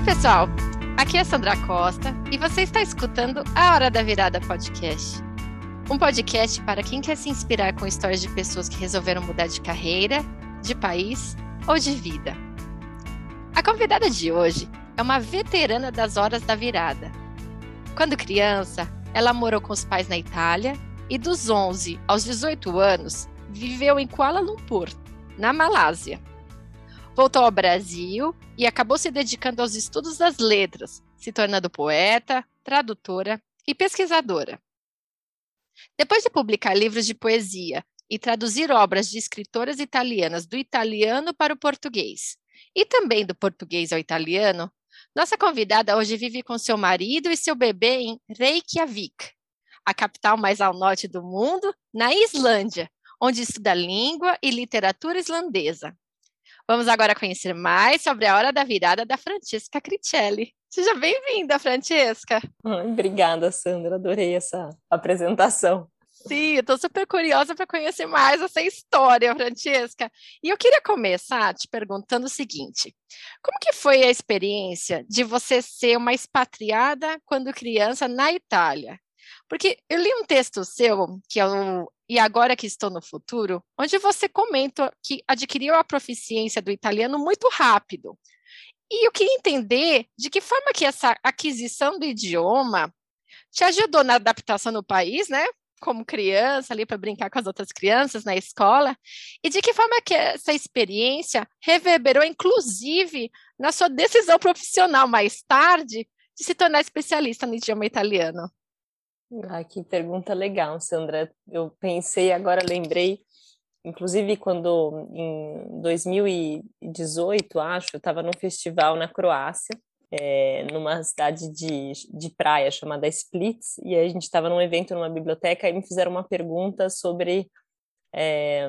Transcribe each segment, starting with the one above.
Oi, pessoal! Aqui é Sandra Costa e você está escutando a Hora da Virada Podcast. Um podcast para quem quer se inspirar com histórias de pessoas que resolveram mudar de carreira, de país ou de vida. A convidada de hoje é uma veterana das Horas da Virada. Quando criança, ela morou com os pais na Itália e dos 11 aos 18 anos viveu em Kuala Lumpur, na Malásia. Voltou ao Brasil e acabou se dedicando aos estudos das letras, se tornando poeta, tradutora e pesquisadora. Depois de publicar livros de poesia e traduzir obras de escritoras italianas do italiano para o português, e também do português ao italiano, nossa convidada hoje vive com seu marido e seu bebê em Reykjavik, a capital mais ao norte do mundo, na Islândia, onde estuda língua e literatura islandesa. Vamos agora conhecer mais sobre a Hora da Virada da Francesca Cricelli. Seja bem-vinda, Francesca. Obrigada, Sandra. Adorei essa apresentação. Sim, estou super curiosa para conhecer mais essa história, Francesca. E eu queria começar te perguntando o seguinte: como que foi a experiência de você ser uma expatriada quando criança na Itália? Porque eu li um texto seu, que é o e agora que estou no futuro, onde você comenta que adquiriu a proficiência do italiano muito rápido. E eu queria entender de que forma que essa aquisição do idioma te ajudou na adaptação no país, né? Como criança, ali para brincar com as outras crianças na escola, e de que forma que essa experiência reverberou, inclusive, na sua decisão profissional mais tarde de se tornar especialista no idioma italiano. Ah, que pergunta legal, Sandra. Eu pensei, agora lembrei, inclusive quando em 2018, acho, eu estava num festival na Croácia, é, numa cidade de, de praia chamada Splits, e a gente estava num evento numa biblioteca e me fizeram uma pergunta sobre é,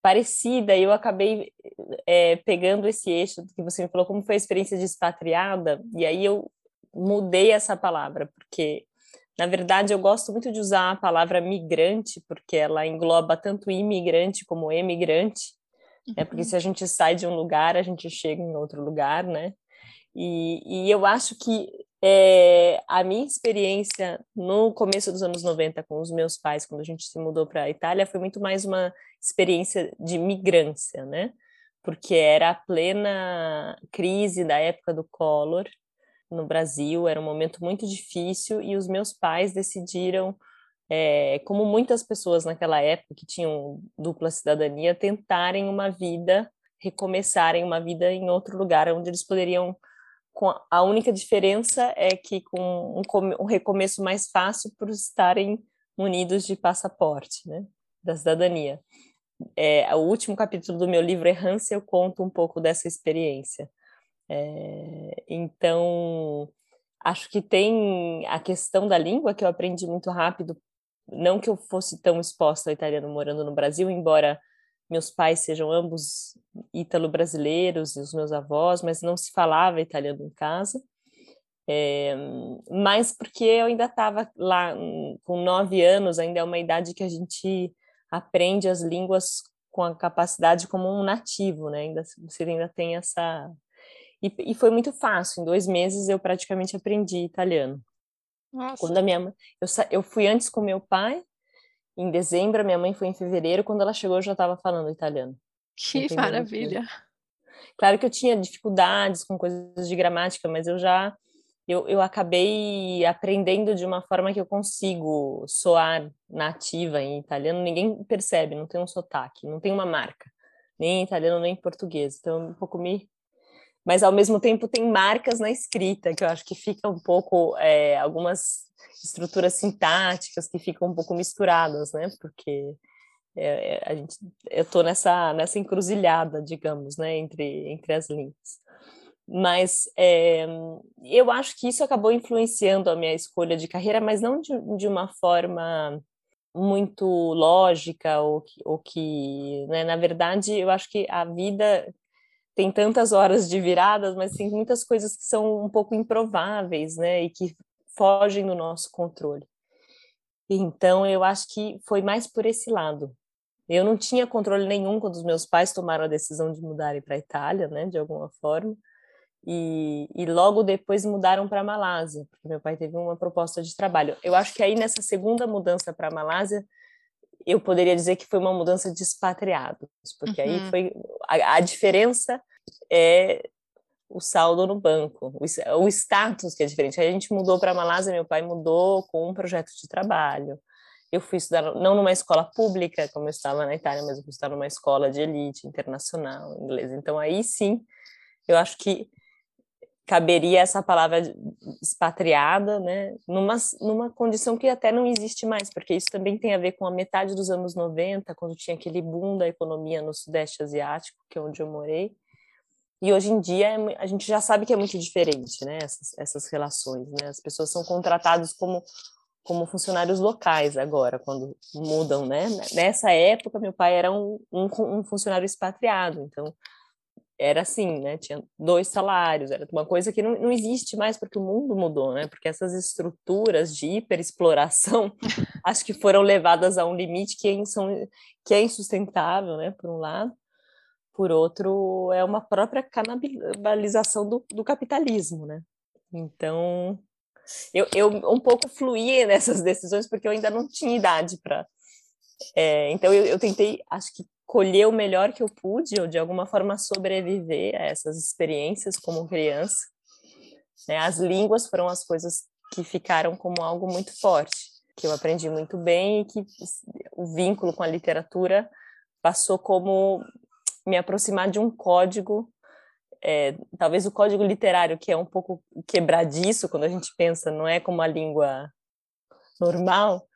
parecida, e eu acabei é, pegando esse eixo que você me falou, como foi a experiência de expatriada, e aí eu mudei essa palavra, porque na verdade eu gosto muito de usar a palavra migrante, porque ela engloba tanto imigrante como emigrante, uhum. né? Porque se a gente sai de um lugar, a gente chega em outro lugar, né? E, e eu acho que é, a minha experiência no começo dos anos 90 com os meus pais, quando a gente se mudou para a Itália, foi muito mais uma experiência de migrância, né? Porque era a plena crise da época do Collor, no Brasil, era um momento muito difícil e os meus pais decidiram, é, como muitas pessoas naquela época que tinham dupla cidadania, tentarem uma vida, recomeçarem uma vida em outro lugar onde eles poderiam. A única diferença é que com um, um recomeço mais fácil por estarem munidos de passaporte, né, da cidadania. É, o último capítulo do meu livro Errância eu conto um pouco dessa experiência. É, então, acho que tem a questão da língua que eu aprendi muito rápido. Não que eu fosse tão exposta ao italiano morando no Brasil, embora meus pais sejam ambos ítalo-brasileiros e os meus avós, mas não se falava italiano em casa. É, mas porque eu ainda estava lá com nove anos, ainda é uma idade que a gente aprende as línguas com a capacidade como um nativo, né? Ainda, você ainda tem essa e, e foi muito fácil. Em dois meses eu praticamente aprendi italiano. Nossa. Quando a minha mãe, eu, eu fui antes com meu pai, em dezembro, a minha mãe foi em fevereiro, quando ela chegou eu já estava falando italiano. Que maravilha! Claro que eu tinha dificuldades com coisas de gramática, mas eu já eu, eu acabei aprendendo de uma forma que eu consigo soar nativa em italiano, ninguém percebe, não tem um sotaque, não tem uma marca, nem em italiano nem em português. Então, um pouco me mas ao mesmo tempo tem marcas na escrita, que eu acho que fica um pouco, é, algumas estruturas sintáticas que ficam um pouco misturadas, né? Porque é, a gente, eu estou nessa, nessa encruzilhada, digamos, né? Entre, entre as línguas. Mas é, eu acho que isso acabou influenciando a minha escolha de carreira, mas não de, de uma forma muito lógica ou que, ou que né? na verdade eu acho que a vida tem tantas horas de viradas, mas tem muitas coisas que são um pouco improváveis, né? E que fogem do nosso controle. Então, eu acho que foi mais por esse lado. Eu não tinha controle nenhum quando os meus pais tomaram a decisão de mudarem para a Itália, né? De alguma forma. e, e logo depois mudaram para a Malásia, porque meu pai teve uma proposta de trabalho. Eu acho que aí nessa segunda mudança para a Malásia, eu poderia dizer que foi uma mudança de expatriados, porque uhum. aí foi a, a, diferença é o saldo no banco, o, o status que é diferente. Aí a gente mudou para a Malásia, meu pai mudou com um projeto de trabalho. Eu fui estudar não numa escola pública, como eu estava na Itália, mas eu fui estudar numa escola de elite internacional, inglesa. Então aí sim, eu acho que caberia essa palavra expatriada, né, numa, numa condição que até não existe mais, porque isso também tem a ver com a metade dos anos 90, quando tinha aquele boom da economia no Sudeste Asiático, que é onde eu morei, e hoje em dia é a gente já sabe que é muito diferente, né, essas, essas relações, né, as pessoas são contratadas como como funcionários locais agora, quando mudam, né? Nessa época, meu pai era um, um, um funcionário expatriado, então era assim, né? Tinha dois salários, era uma coisa que não, não existe mais porque o mundo mudou, né? Porque essas estruturas de hiperexploração acho que foram levadas a um limite que é, que é insustentável, né? Por um lado. Por outro, é uma própria canibalização do, do capitalismo, né? Então, eu, eu um pouco fluí nessas decisões porque eu ainda não tinha idade para. É, então, eu, eu tentei, acho que colher o melhor que eu pude, ou de alguma forma sobreviver a essas experiências como criança. Né? As línguas foram as coisas que ficaram como algo muito forte, que eu aprendi muito bem e que o vínculo com a literatura passou como me aproximar de um código, é, talvez o código literário, que é um pouco quebradiço quando a gente pensa, não é como a língua normal,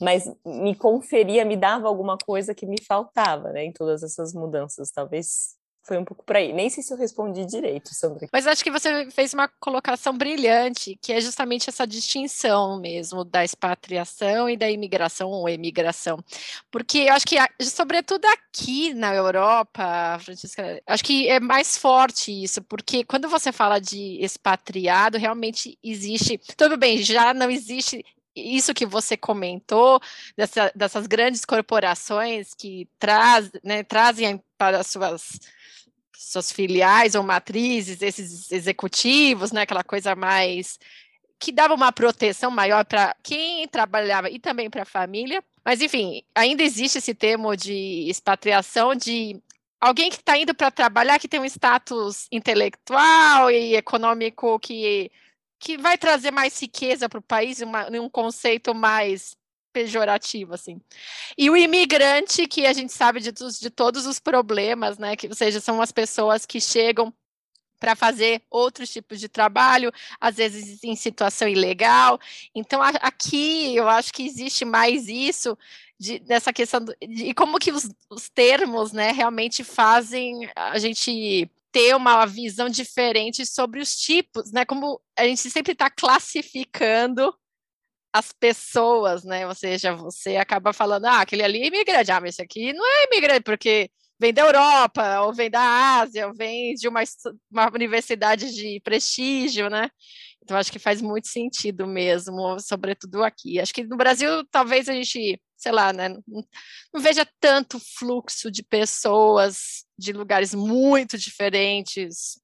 mas me conferia, me dava alguma coisa que me faltava, né, em todas essas mudanças. Talvez foi um pouco por aí. Nem sei se eu respondi direito, Sandra. Mas acho que você fez uma colocação brilhante, que é justamente essa distinção mesmo da expatriação e da imigração ou emigração. Porque eu acho que, sobretudo aqui na Europa, Francisca, acho que é mais forte isso, porque quando você fala de expatriado, realmente existe. Tudo bem, já não existe isso que você comentou, dessa, dessas grandes corporações que traz, né, trazem para suas, suas filiais ou matrizes esses executivos, né, aquela coisa mais que dava uma proteção maior para quem trabalhava e também para a família. Mas, enfim, ainda existe esse termo de expatriação de alguém que está indo para trabalhar que tem um status intelectual e econômico que que vai trazer mais riqueza para o país, uma, um conceito mais pejorativo, assim. E o imigrante, que a gente sabe de, de todos os problemas, né? Que, ou seja, são as pessoas que chegam para fazer outros tipos de trabalho, às vezes em situação ilegal. Então, aqui eu acho que existe mais isso de, dessa questão do, de, e como que os, os termos, né, realmente fazem a gente ter uma visão diferente sobre os tipos, né? Como a gente sempre está classificando as pessoas, né? Ou seja, você acaba falando, ah, aquele ali é imigrante, ah, mas esse aqui não é imigrante, porque vem da Europa, ou vem da Ásia, ou vem de uma, uma universidade de prestígio, né? Então, acho que faz muito sentido mesmo, sobretudo aqui. Acho que no Brasil, talvez a gente, sei lá, né, não, não veja tanto fluxo de pessoas de lugares muito diferentes,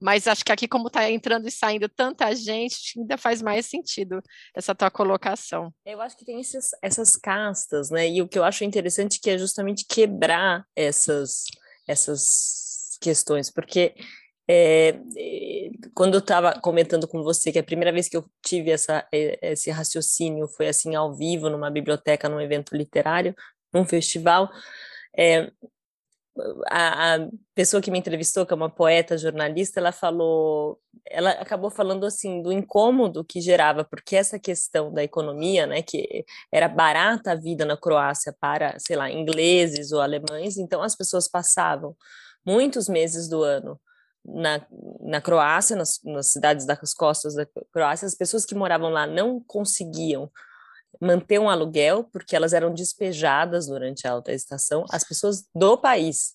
mas acho que aqui, como está entrando e saindo tanta gente, ainda faz mais sentido essa tua colocação. Eu acho que tem esses, essas castas, né? E o que eu acho interessante que é justamente quebrar essas, essas questões, porque é, quando eu estava comentando com você que a primeira vez que eu tive essa, esse raciocínio foi assim ao vivo numa biblioteca, num evento literário, num festival, é, a, a, pessoa que me entrevistou, que é uma poeta, jornalista, ela falou, ela acabou falando assim do incômodo que gerava, porque essa questão da economia, né, que era barata a vida na Croácia para, sei lá, ingleses ou alemães, então as pessoas passavam muitos meses do ano na, na Croácia, nas, nas cidades das costas da Croácia, as pessoas que moravam lá não conseguiam manter um aluguel, porque elas eram despejadas durante a alta estação, as pessoas do país,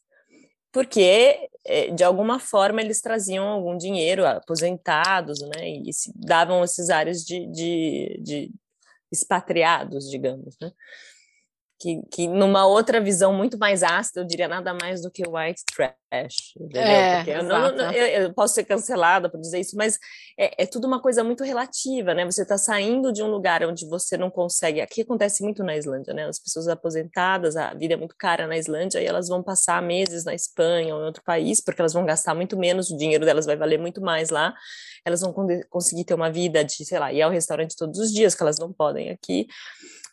porque é, de alguma forma eles traziam algum dinheiro, aposentados, né, e davam esses áreas de, de, de expatriados, digamos, né. que, que numa outra visão muito mais ácida, eu diria nada mais do que white trash, entendeu? É, eu, não, não, eu, eu, posso ser cancelada por dizer isso, mas é, é tudo uma coisa muito relativa, né? Você está saindo de um lugar onde você não consegue. Aqui acontece muito na Islândia, né? As pessoas aposentadas, a vida é muito cara na Islândia e elas vão passar meses na Espanha ou em outro país, porque elas vão gastar muito menos, o dinheiro delas vai valer muito mais lá. Elas vão conseguir ter uma vida de, sei lá, ir ao restaurante todos os dias, que elas não podem aqui.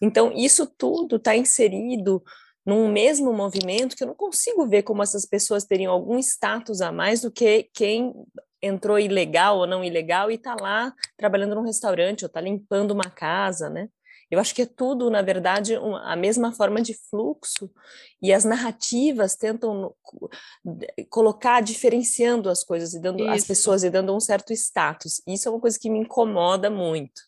Então, isso tudo está inserido num mesmo movimento que eu não consigo ver como essas pessoas teriam algum status a mais do que quem entrou ilegal ou não ilegal e está lá trabalhando num restaurante ou está limpando uma casa, né? Eu acho que é tudo, na verdade, um, a mesma forma de fluxo, e as narrativas tentam colocar, diferenciando as coisas e dando Isso. as pessoas e dando um certo status. Isso é uma coisa que me incomoda muito.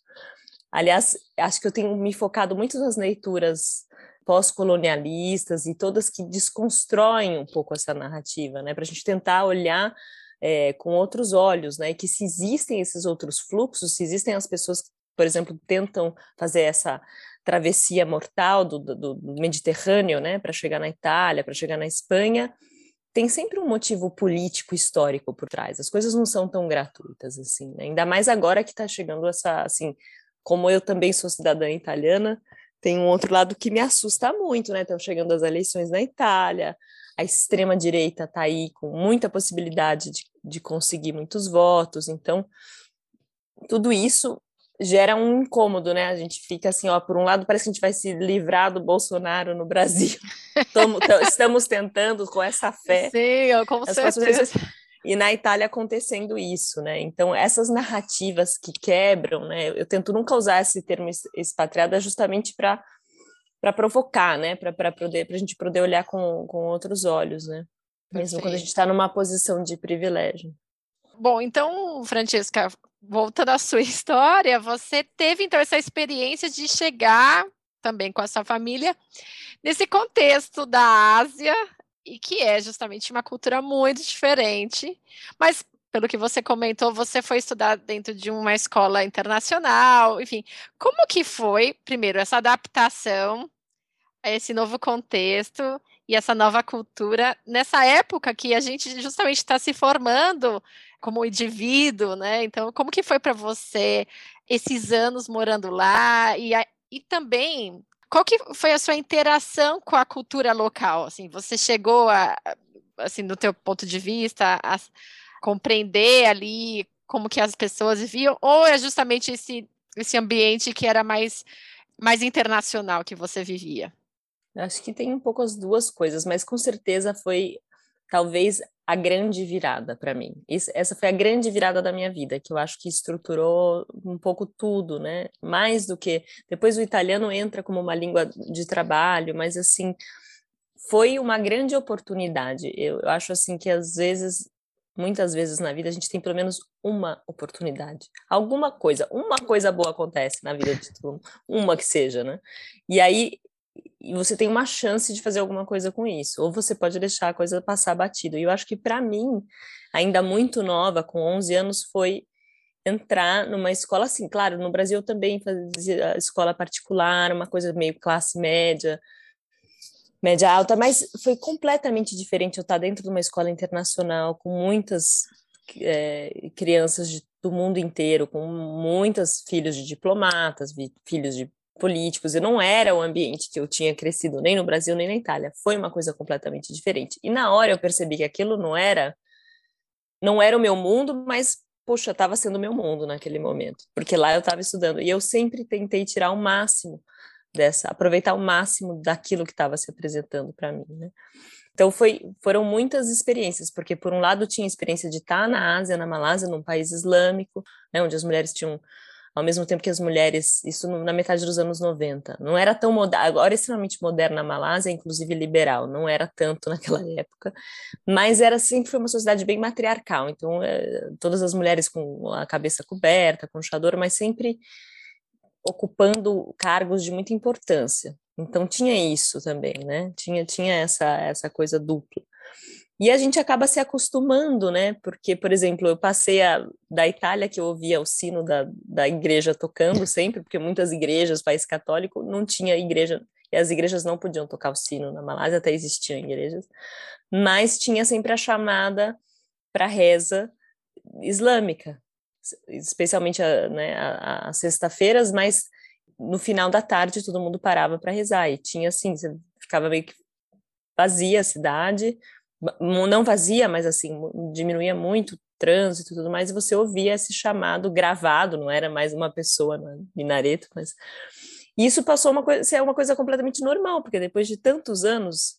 Aliás, acho que eu tenho me focado muito nas leituras pós-colonialistas e todas que desconstroem um pouco essa narrativa, né? Para a gente tentar olhar é, com outros olhos, né? E que se existem esses outros fluxos, se existem as pessoas que, por exemplo, tentam fazer essa travessia mortal do, do, do Mediterrâneo, né? Para chegar na Itália, para chegar na Espanha, tem sempre um motivo político histórico por trás. As coisas não são tão gratuitas assim, né? ainda mais agora que está chegando essa assim como eu também sou cidadã italiana, tem um outro lado que me assusta muito, né? Estão chegando as eleições na Itália, a extrema-direita está aí com muita possibilidade de, de conseguir muitos votos, então tudo isso gera um incômodo, né? A gente fica assim, ó, por um lado parece que a gente vai se livrar do Bolsonaro no Brasil. estamos tentando com essa fé. Sim, com certeza e na Itália acontecendo isso, né? Então, essas narrativas que quebram, né? Eu tento nunca usar esse termo expatriada justamente para para provocar, né? Para poder para a gente poder olhar com, com outros olhos, né? Mesmo Perfeito. quando a gente está numa posição de privilégio. Bom, então, Francesca, voltando à sua história, você teve então essa experiência de chegar também com a sua família nesse contexto da Ásia, e que é justamente uma cultura muito diferente, mas pelo que você comentou, você foi estudar dentro de uma escola internacional, enfim, como que foi, primeiro, essa adaptação a esse novo contexto e essa nova cultura nessa época que a gente justamente está se formando como indivíduo, né? Então, como que foi para você esses anos morando lá e, e também qual que foi a sua interação com a cultura local? Assim, você chegou a, assim, no teu ponto de vista, a compreender ali como que as pessoas viviam, ou é justamente esse, esse ambiente que era mais, mais internacional que você vivia? Acho que tem um pouco as duas coisas, mas com certeza foi talvez a grande virada para mim. Isso, essa foi a grande virada da minha vida, que eu acho que estruturou um pouco tudo, né? Mais do que depois o italiano entra como uma língua de trabalho, mas assim foi uma grande oportunidade. Eu, eu acho assim que às vezes muitas vezes na vida a gente tem pelo menos uma oportunidade. Alguma coisa, uma coisa boa acontece na vida de todo mundo, uma que seja, né? E aí e você tem uma chance de fazer alguma coisa com isso, ou você pode deixar a coisa passar batido. E eu acho que para mim, ainda muito nova, com 11 anos, foi entrar numa escola assim, claro, no Brasil eu também fazia escola particular, uma coisa meio classe média, média alta, mas foi completamente diferente eu estar dentro de uma escola internacional com muitas é, crianças de, do mundo inteiro, com muitas filhos de diplomatas, filhos de políticos, e não era o ambiente que eu tinha crescido nem no Brasil nem na Itália, foi uma coisa completamente diferente. E na hora eu percebi que aquilo não era não era o meu mundo, mas poxa, estava sendo o meu mundo naquele momento, porque lá eu estava estudando e eu sempre tentei tirar o máximo dessa, aproveitar o máximo daquilo que estava se apresentando para mim, né? Então foi, foram muitas experiências, porque por um lado tinha a experiência de estar na Ásia, na Malásia, num país islâmico, né, onde as mulheres tinham ao mesmo tempo que as mulheres, isso na metade dos anos 90, não era tão moderna, agora é extremamente moderna na Malásia, inclusive liberal, não era tanto naquela época, mas era sempre uma sociedade bem matriarcal, então é, todas as mulheres com a cabeça coberta, com chador, mas sempre ocupando cargos de muita importância. Então tinha isso também, né? Tinha tinha essa essa coisa dupla. E a gente acaba se acostumando, né? Porque, por exemplo, eu passei a, da Itália, que eu ouvia o sino da, da igreja tocando sempre, porque muitas igrejas, país católico, não tinha igreja e as igrejas não podiam tocar o sino. Na Malásia, até existiam igrejas, mas tinha sempre a chamada para reza islâmica, especialmente né, as sexta-feiras, mas no final da tarde todo mundo parava para rezar. E tinha assim, você ficava meio que vazia a cidade, não vazia, mas assim, diminuía muito o trânsito e tudo mais, e você ouvia esse chamado gravado, não era mais uma pessoa no minareto, mas isso passou uma coisa, ser uma coisa completamente normal, porque depois de tantos anos,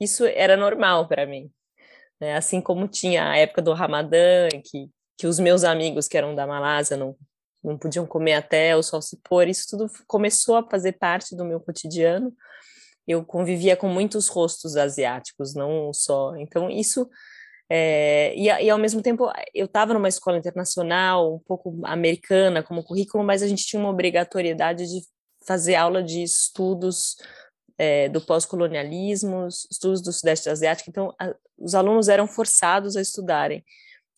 isso era normal para mim. Né? Assim como tinha a época do Ramadã, que, que os meus amigos que eram da Malásia não, não podiam comer até o sol se pôr, isso tudo começou a fazer parte do meu cotidiano. Eu convivia com muitos rostos asiáticos, não só. Então, isso. É, e, e, ao mesmo tempo, eu estava numa escola internacional, um pouco americana como currículo, mas a gente tinha uma obrigatoriedade de fazer aula de estudos é, do pós-colonialismo, estudos do Sudeste Asiático, então a, os alunos eram forçados a estudarem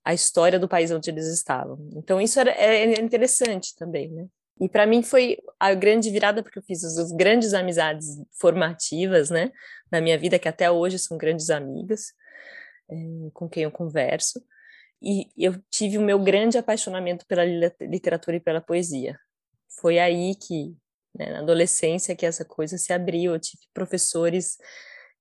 a história do país onde eles estavam. Então isso era, é, é interessante também, né? E para mim foi a grande virada porque eu fiz as grandes amizades formativas, né, na minha vida que até hoje são grandes amigas é, com quem eu converso. E eu tive o meu grande apaixonamento pela literatura e pela poesia. Foi aí que né, na adolescência que essa coisa se abriu. Eu tive professores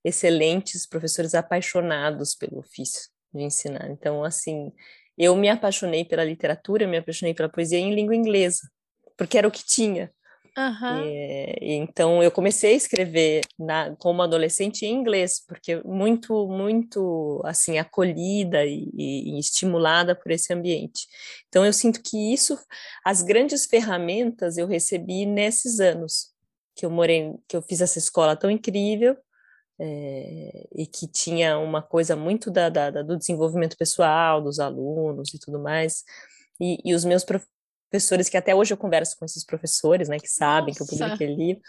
excelentes, professores apaixonados pelo ofício de ensinar. Então, assim, eu me apaixonei pela literatura, me apaixonei pela poesia em língua inglesa, porque era o que tinha. Uhum. E, então eu comecei a escrever na, como adolescente em inglês, porque muito, muito assim acolhida e, e, estimulada por esse ambiente. Então eu sinto que isso, as grandes ferramentas eu recebi nesses anos que eu morei, que eu fiz essa escola tão incrível é, e que tinha uma coisa muito da, da, do desenvolvimento pessoal dos alunos e tudo mais. E, e os meus professores que até hoje eu converso com esses professores, né, que sabem Nossa. que eu publiquei livro,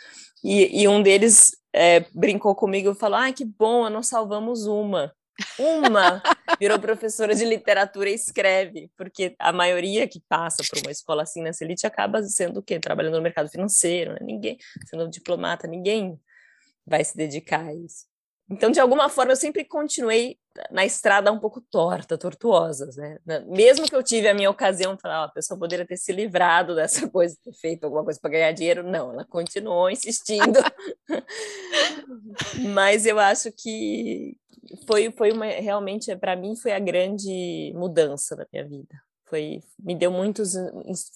e, e um deles é, brincou comigo e falou, ah, que bom, nós salvamos uma. Uma virou professora de literatura e escreve, porque a maioria que passa por uma escola assim nessa elite acaba sendo o quê? Trabalhando no mercado financeiro, né? Ninguém, sendo diplomata, ninguém vai se dedicar a isso. Então, de alguma forma, eu sempre continuei na estrada um pouco torta, tortuosa, né? Mesmo que eu tive a minha ocasião, oh, a pessoa poderia ter se livrado dessa coisa, ter feito alguma coisa para ganhar dinheiro, não, ela continuou insistindo. Mas eu acho que foi, foi uma, realmente, para mim, foi a grande mudança da minha vida. Foi, me deu muitas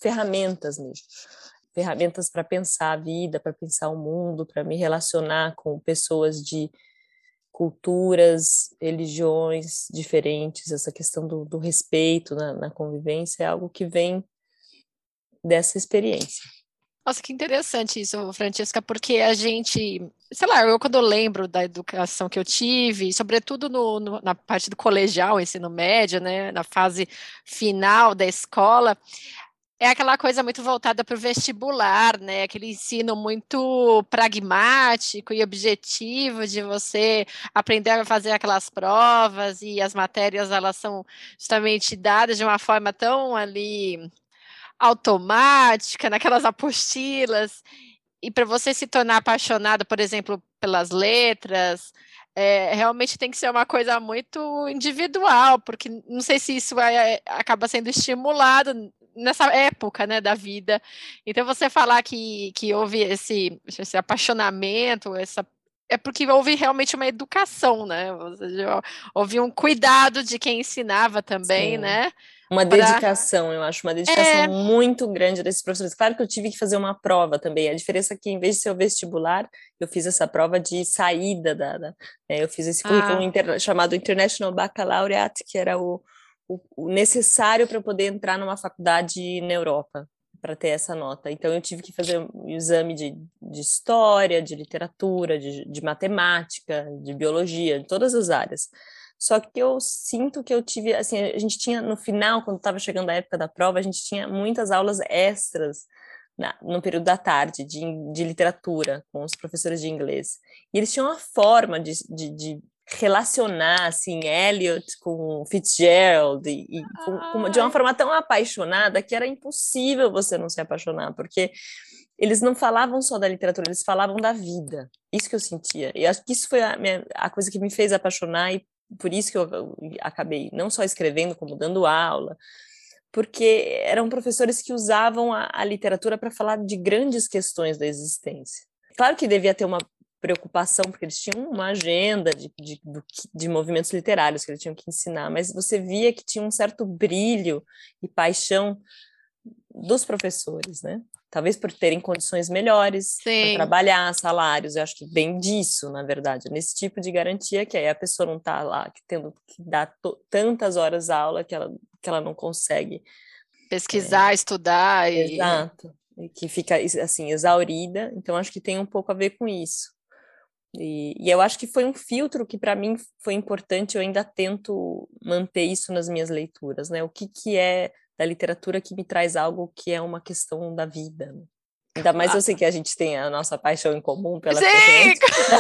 ferramentas mesmo ferramentas para pensar a vida, para pensar o mundo, para me relacionar com pessoas de culturas, religiões diferentes, essa questão do, do respeito na, na convivência é algo que vem dessa experiência. Nossa, que interessante isso, Francesca, porque a gente, sei lá, eu quando lembro da educação que eu tive, sobretudo no, no, na parte do colegial, ensino médio, né, na fase final da escola, é aquela coisa muito voltada para o vestibular, né? Aquele ensino muito pragmático e objetivo de você aprender a fazer aquelas provas e as matérias elas são justamente dadas de uma forma tão ali automática, naquelas apostilas. E para você se tornar apaixonado, por exemplo, pelas letras, é, realmente tem que ser uma coisa muito individual, porque não sei se isso é, acaba sendo estimulado nessa época, né, da vida. Então você falar que, que houve esse, esse apaixonamento, essa é porque houve realmente uma educação, né? Houve um cuidado de quem ensinava também, Sim. né? Uma pra... dedicação, eu acho, uma dedicação é... muito grande desses professores. Claro que eu tive que fazer uma prova também. A diferença é que, em vez de ser o vestibular, eu fiz essa prova de saída da. da né? Eu fiz esse currículo ah. inter... chamado International Baccalaureate, que era o, o, necessário para poder entrar numa faculdade na Europa, para ter essa nota. Então, eu tive que fazer um exame de, de história, de literatura, de, de matemática, de biologia, de todas as áreas. Só que eu sinto que eu tive, assim, a gente tinha no final, quando estava chegando a época da prova, a gente tinha muitas aulas extras na, no período da tarde de, de literatura com os professores de inglês. E eles tinham uma forma de, de, de relacionar assim Elliot com Fitzgerald e, e com, com, de uma forma tão apaixonada que era impossível você não se apaixonar porque eles não falavam só da literatura, eles falavam da vida. Isso que eu sentia. E acho que isso foi a, minha, a coisa que me fez apaixonar e por isso que eu acabei não só escrevendo, como dando aula, porque eram professores que usavam a, a literatura para falar de grandes questões da existência. Claro que devia ter uma preocupação, porque eles tinham uma agenda de, de, de, movimentos literários que eles tinham que ensinar, mas você via que tinha um certo brilho e paixão dos professores, né? Talvez por terem condições melhores para trabalhar, salários, eu acho que bem disso, na verdade, nesse tipo de garantia que aí a pessoa não está lá que tendo que dar tantas horas aula que ela, que ela não consegue pesquisar, é, estudar e exato, e que fica assim exaurida. Então acho que tem um pouco a ver com isso. E, e eu acho que foi um filtro que para mim foi importante. Eu ainda tento manter isso nas minhas leituras, né? O que que é da literatura que me traz algo que é uma questão da vida. Né? Ainda mais eu sei que a gente tem a nossa paixão em comum pela Sim!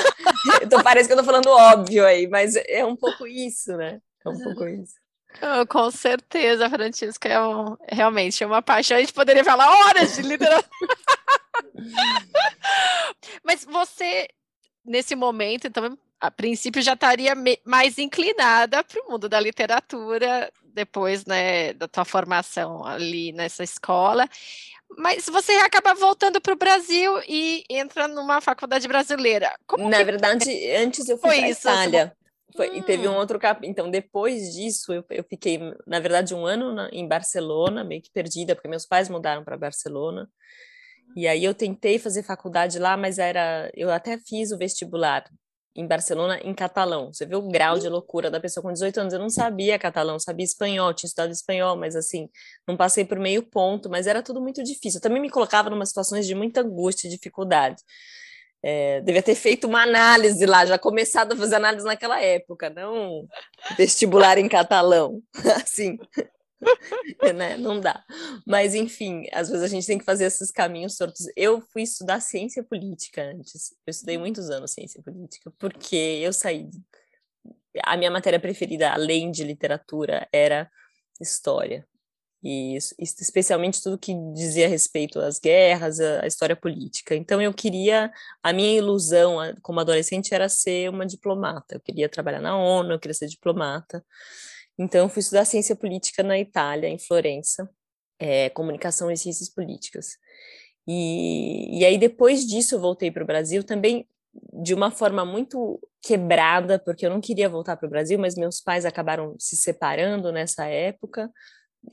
então parece que eu tô falando óbvio aí, mas é um pouco isso, né? É um pouco isso. Oh, com certeza, Francisca, é um, realmente é uma paixão. A gente poderia falar horas de literatura. Mas você, nesse momento, então, a princípio já estaria mais inclinada para o mundo da literatura depois né, da tua formação ali nessa escola. Mas você acaba voltando para o Brasil e entra numa faculdade brasileira. Como Na que... verdade, antes eu fui para Itália. Foi, hum. E teve um hum. outro capítulo. Então, depois disso, eu, eu fiquei, na verdade, um ano na, em Barcelona, meio que perdida, porque meus pais mudaram para Barcelona. E aí eu tentei fazer faculdade lá, mas era. Eu até fiz o vestibular em Barcelona em catalão. Você vê o grau de loucura da pessoa com 18 anos. Eu não sabia catalão, sabia espanhol, tinha estudado espanhol, mas assim, não passei por meio ponto, mas era tudo muito difícil. Eu também me colocava numa situações de muita angústia e dificuldade. É, devia ter feito uma análise lá, já começado a fazer análise naquela época, não vestibular em catalão, assim. né? Não dá. Mas, enfim, às vezes a gente tem que fazer esses caminhos tortos. Eu fui estudar ciência política antes. Eu estudei muitos anos ciência política, porque eu saí. A minha matéria preferida, além de literatura, era história. E especialmente tudo que dizia respeito às guerras, à história política. Então eu queria, a minha ilusão como adolescente era ser uma diplomata. Eu queria trabalhar na ONU, eu queria ser diplomata. Então, fui estudar ciência política na Itália, em Florença, é, comunicação e ciências políticas. E, e aí, depois disso, eu voltei para o Brasil também de uma forma muito quebrada, porque eu não queria voltar para o Brasil, mas meus pais acabaram se separando nessa época,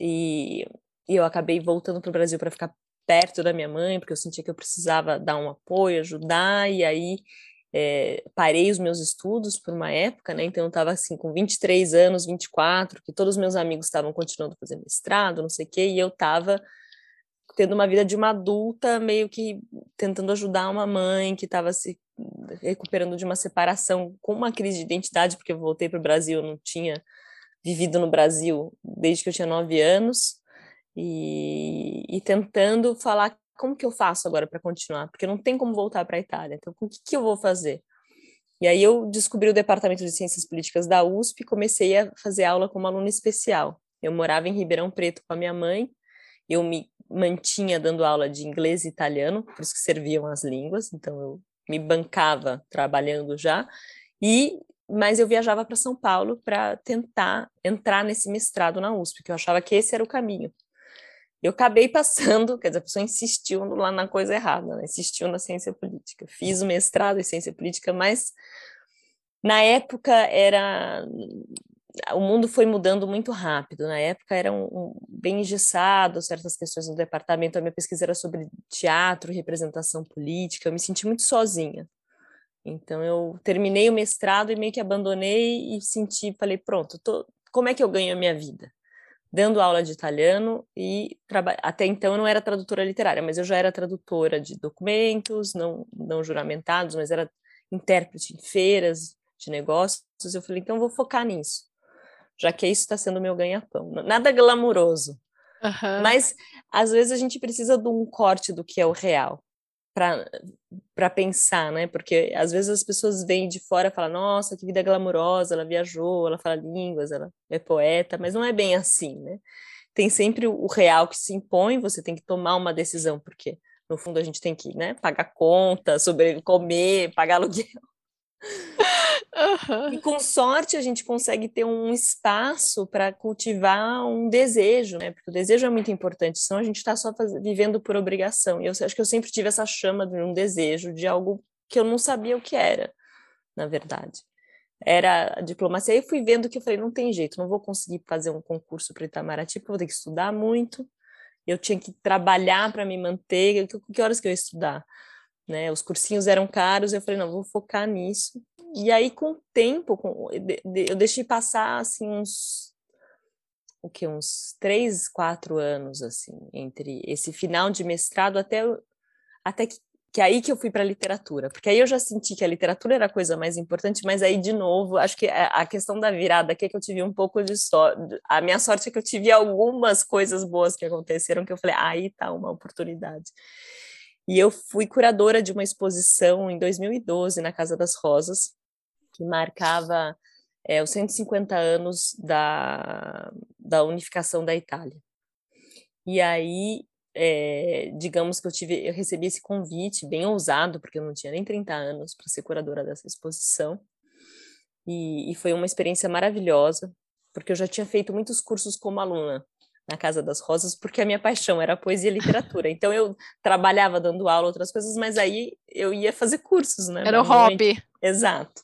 e, e eu acabei voltando para o Brasil para ficar perto da minha mãe, porque eu sentia que eu precisava dar um apoio, ajudar, e aí é, parei os meus estudos por uma época, né? Então eu estava assim com 23 anos, 24, que todos os meus amigos estavam continuando a fazer mestrado, não sei o quê, e eu estava tendo uma vida de uma adulta, meio que tentando ajudar uma mãe que estava se recuperando de uma separação com uma crise de identidade, porque eu voltei para o Brasil, eu não tinha vivido no Brasil desde que eu tinha nove anos, e, e tentando falar como que eu faço agora para continuar? Porque não tem como voltar para a Itália. Então, o que, que eu vou fazer? E aí eu descobri o departamento de ciências políticas da USP e comecei a fazer aula como aluna especial. Eu morava em Ribeirão Preto com a minha mãe, eu me mantinha dando aula de inglês e italiano, por isso que serviam as línguas, então eu me bancava trabalhando já, e mas eu viajava para São Paulo para tentar entrar nesse mestrado na USP, que eu achava que esse era o caminho. Eu acabei passando, quer dizer, a pessoa insistiu lá na coisa errada, né? insistiu na ciência política. Fiz o mestrado em ciência política, mas na época era o mundo foi mudando muito rápido. Na época era um, um, bem engessado certas questões no departamento. A minha pesquisa era sobre teatro, representação política. Eu me senti muito sozinha. Então eu terminei o mestrado e meio que abandonei e senti, falei, pronto, tô, como é que eu ganho a minha vida? Dando aula de italiano e até então eu não era tradutora literária, mas eu já era tradutora de documentos, não, não juramentados, mas era intérprete em feiras de negócios. Eu falei, então eu vou focar nisso, já que isso está sendo meu ganha-pão. Nada glamuroso, uhum. mas às vezes a gente precisa de um corte do que é o real para pensar, né? Porque às vezes as pessoas vêm de fora e falam, nossa, que vida glamurosa, ela viajou, ela fala línguas, ela é poeta, mas não é bem assim, né? Tem sempre o real que se impõe, você tem que tomar uma decisão, porque no fundo a gente tem que, né, pagar conta, sobre comer, pagar aluguel. Uhum. E com sorte a gente consegue ter um espaço para cultivar um desejo, né? Porque o desejo é muito importante, senão a gente está só faz... vivendo por obrigação. E eu acho que eu sempre tive essa chama de um desejo, de algo que eu não sabia o que era, na verdade. Era a diplomacia. Aí eu fui vendo que eu falei, não tem jeito, não vou conseguir fazer um concurso para Itamaraty, porque eu vou ter que estudar muito. Eu tinha que trabalhar para me manter. Que, horas que eu ia estudar? Né? Os cursinhos eram caros, eu falei, não, vou focar nisso. E aí, com o tempo, com, eu deixei passar, assim, uns, o que, uns três, quatro anos, assim, entre esse final de mestrado até, até que, que aí que eu fui para a literatura, porque aí eu já senti que a literatura era a coisa mais importante, mas aí, de novo, acho que a questão da virada aqui é que eu tive um pouco de sorte, a minha sorte é que eu tive algumas coisas boas que aconteceram, que eu falei, ah, aí tá uma oportunidade. E eu fui curadora de uma exposição em 2012 na Casa das Rosas, que marcava é, os 150 anos da, da unificação da Itália. E aí, é, digamos que eu tive, eu recebi esse convite bem ousado, porque eu não tinha nem 30 anos para ser curadora dessa exposição. E, e foi uma experiência maravilhosa, porque eu já tinha feito muitos cursos como aluna na Casa das Rosas, porque a minha paixão era poesia e literatura. Então eu trabalhava dando aula, outras coisas, mas aí eu ia fazer cursos, né? Era o hobby. Exato.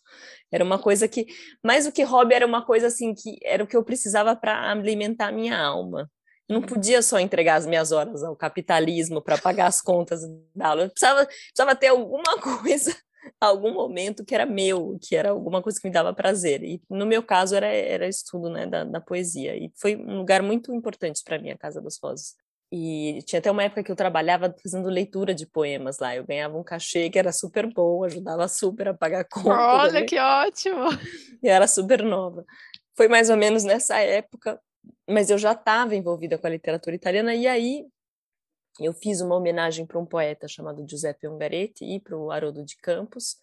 Era uma coisa que, mais do que hobby, era uma coisa assim que era o que eu precisava para alimentar a minha alma. Eu não podia só entregar as minhas horas ao capitalismo para pagar as contas da aula. Eu precisava, precisava ter alguma coisa algum momento que era meu, que era alguma coisa que me dava prazer. E no meu caso era, era estudo né, da, da poesia. E foi um lugar muito importante para mim, a Casa das Rosas. E tinha até uma época que eu trabalhava fazendo leitura de poemas lá. Eu ganhava um cachê que era super bom, ajudava super a pagar conta. Olha também. que ótimo! E era super nova. Foi mais ou menos nessa época, mas eu já estava envolvida com a literatura italiana. E aí eu fiz uma homenagem para um poeta chamado Giuseppe Ungaretti e para o Haroldo de Campos.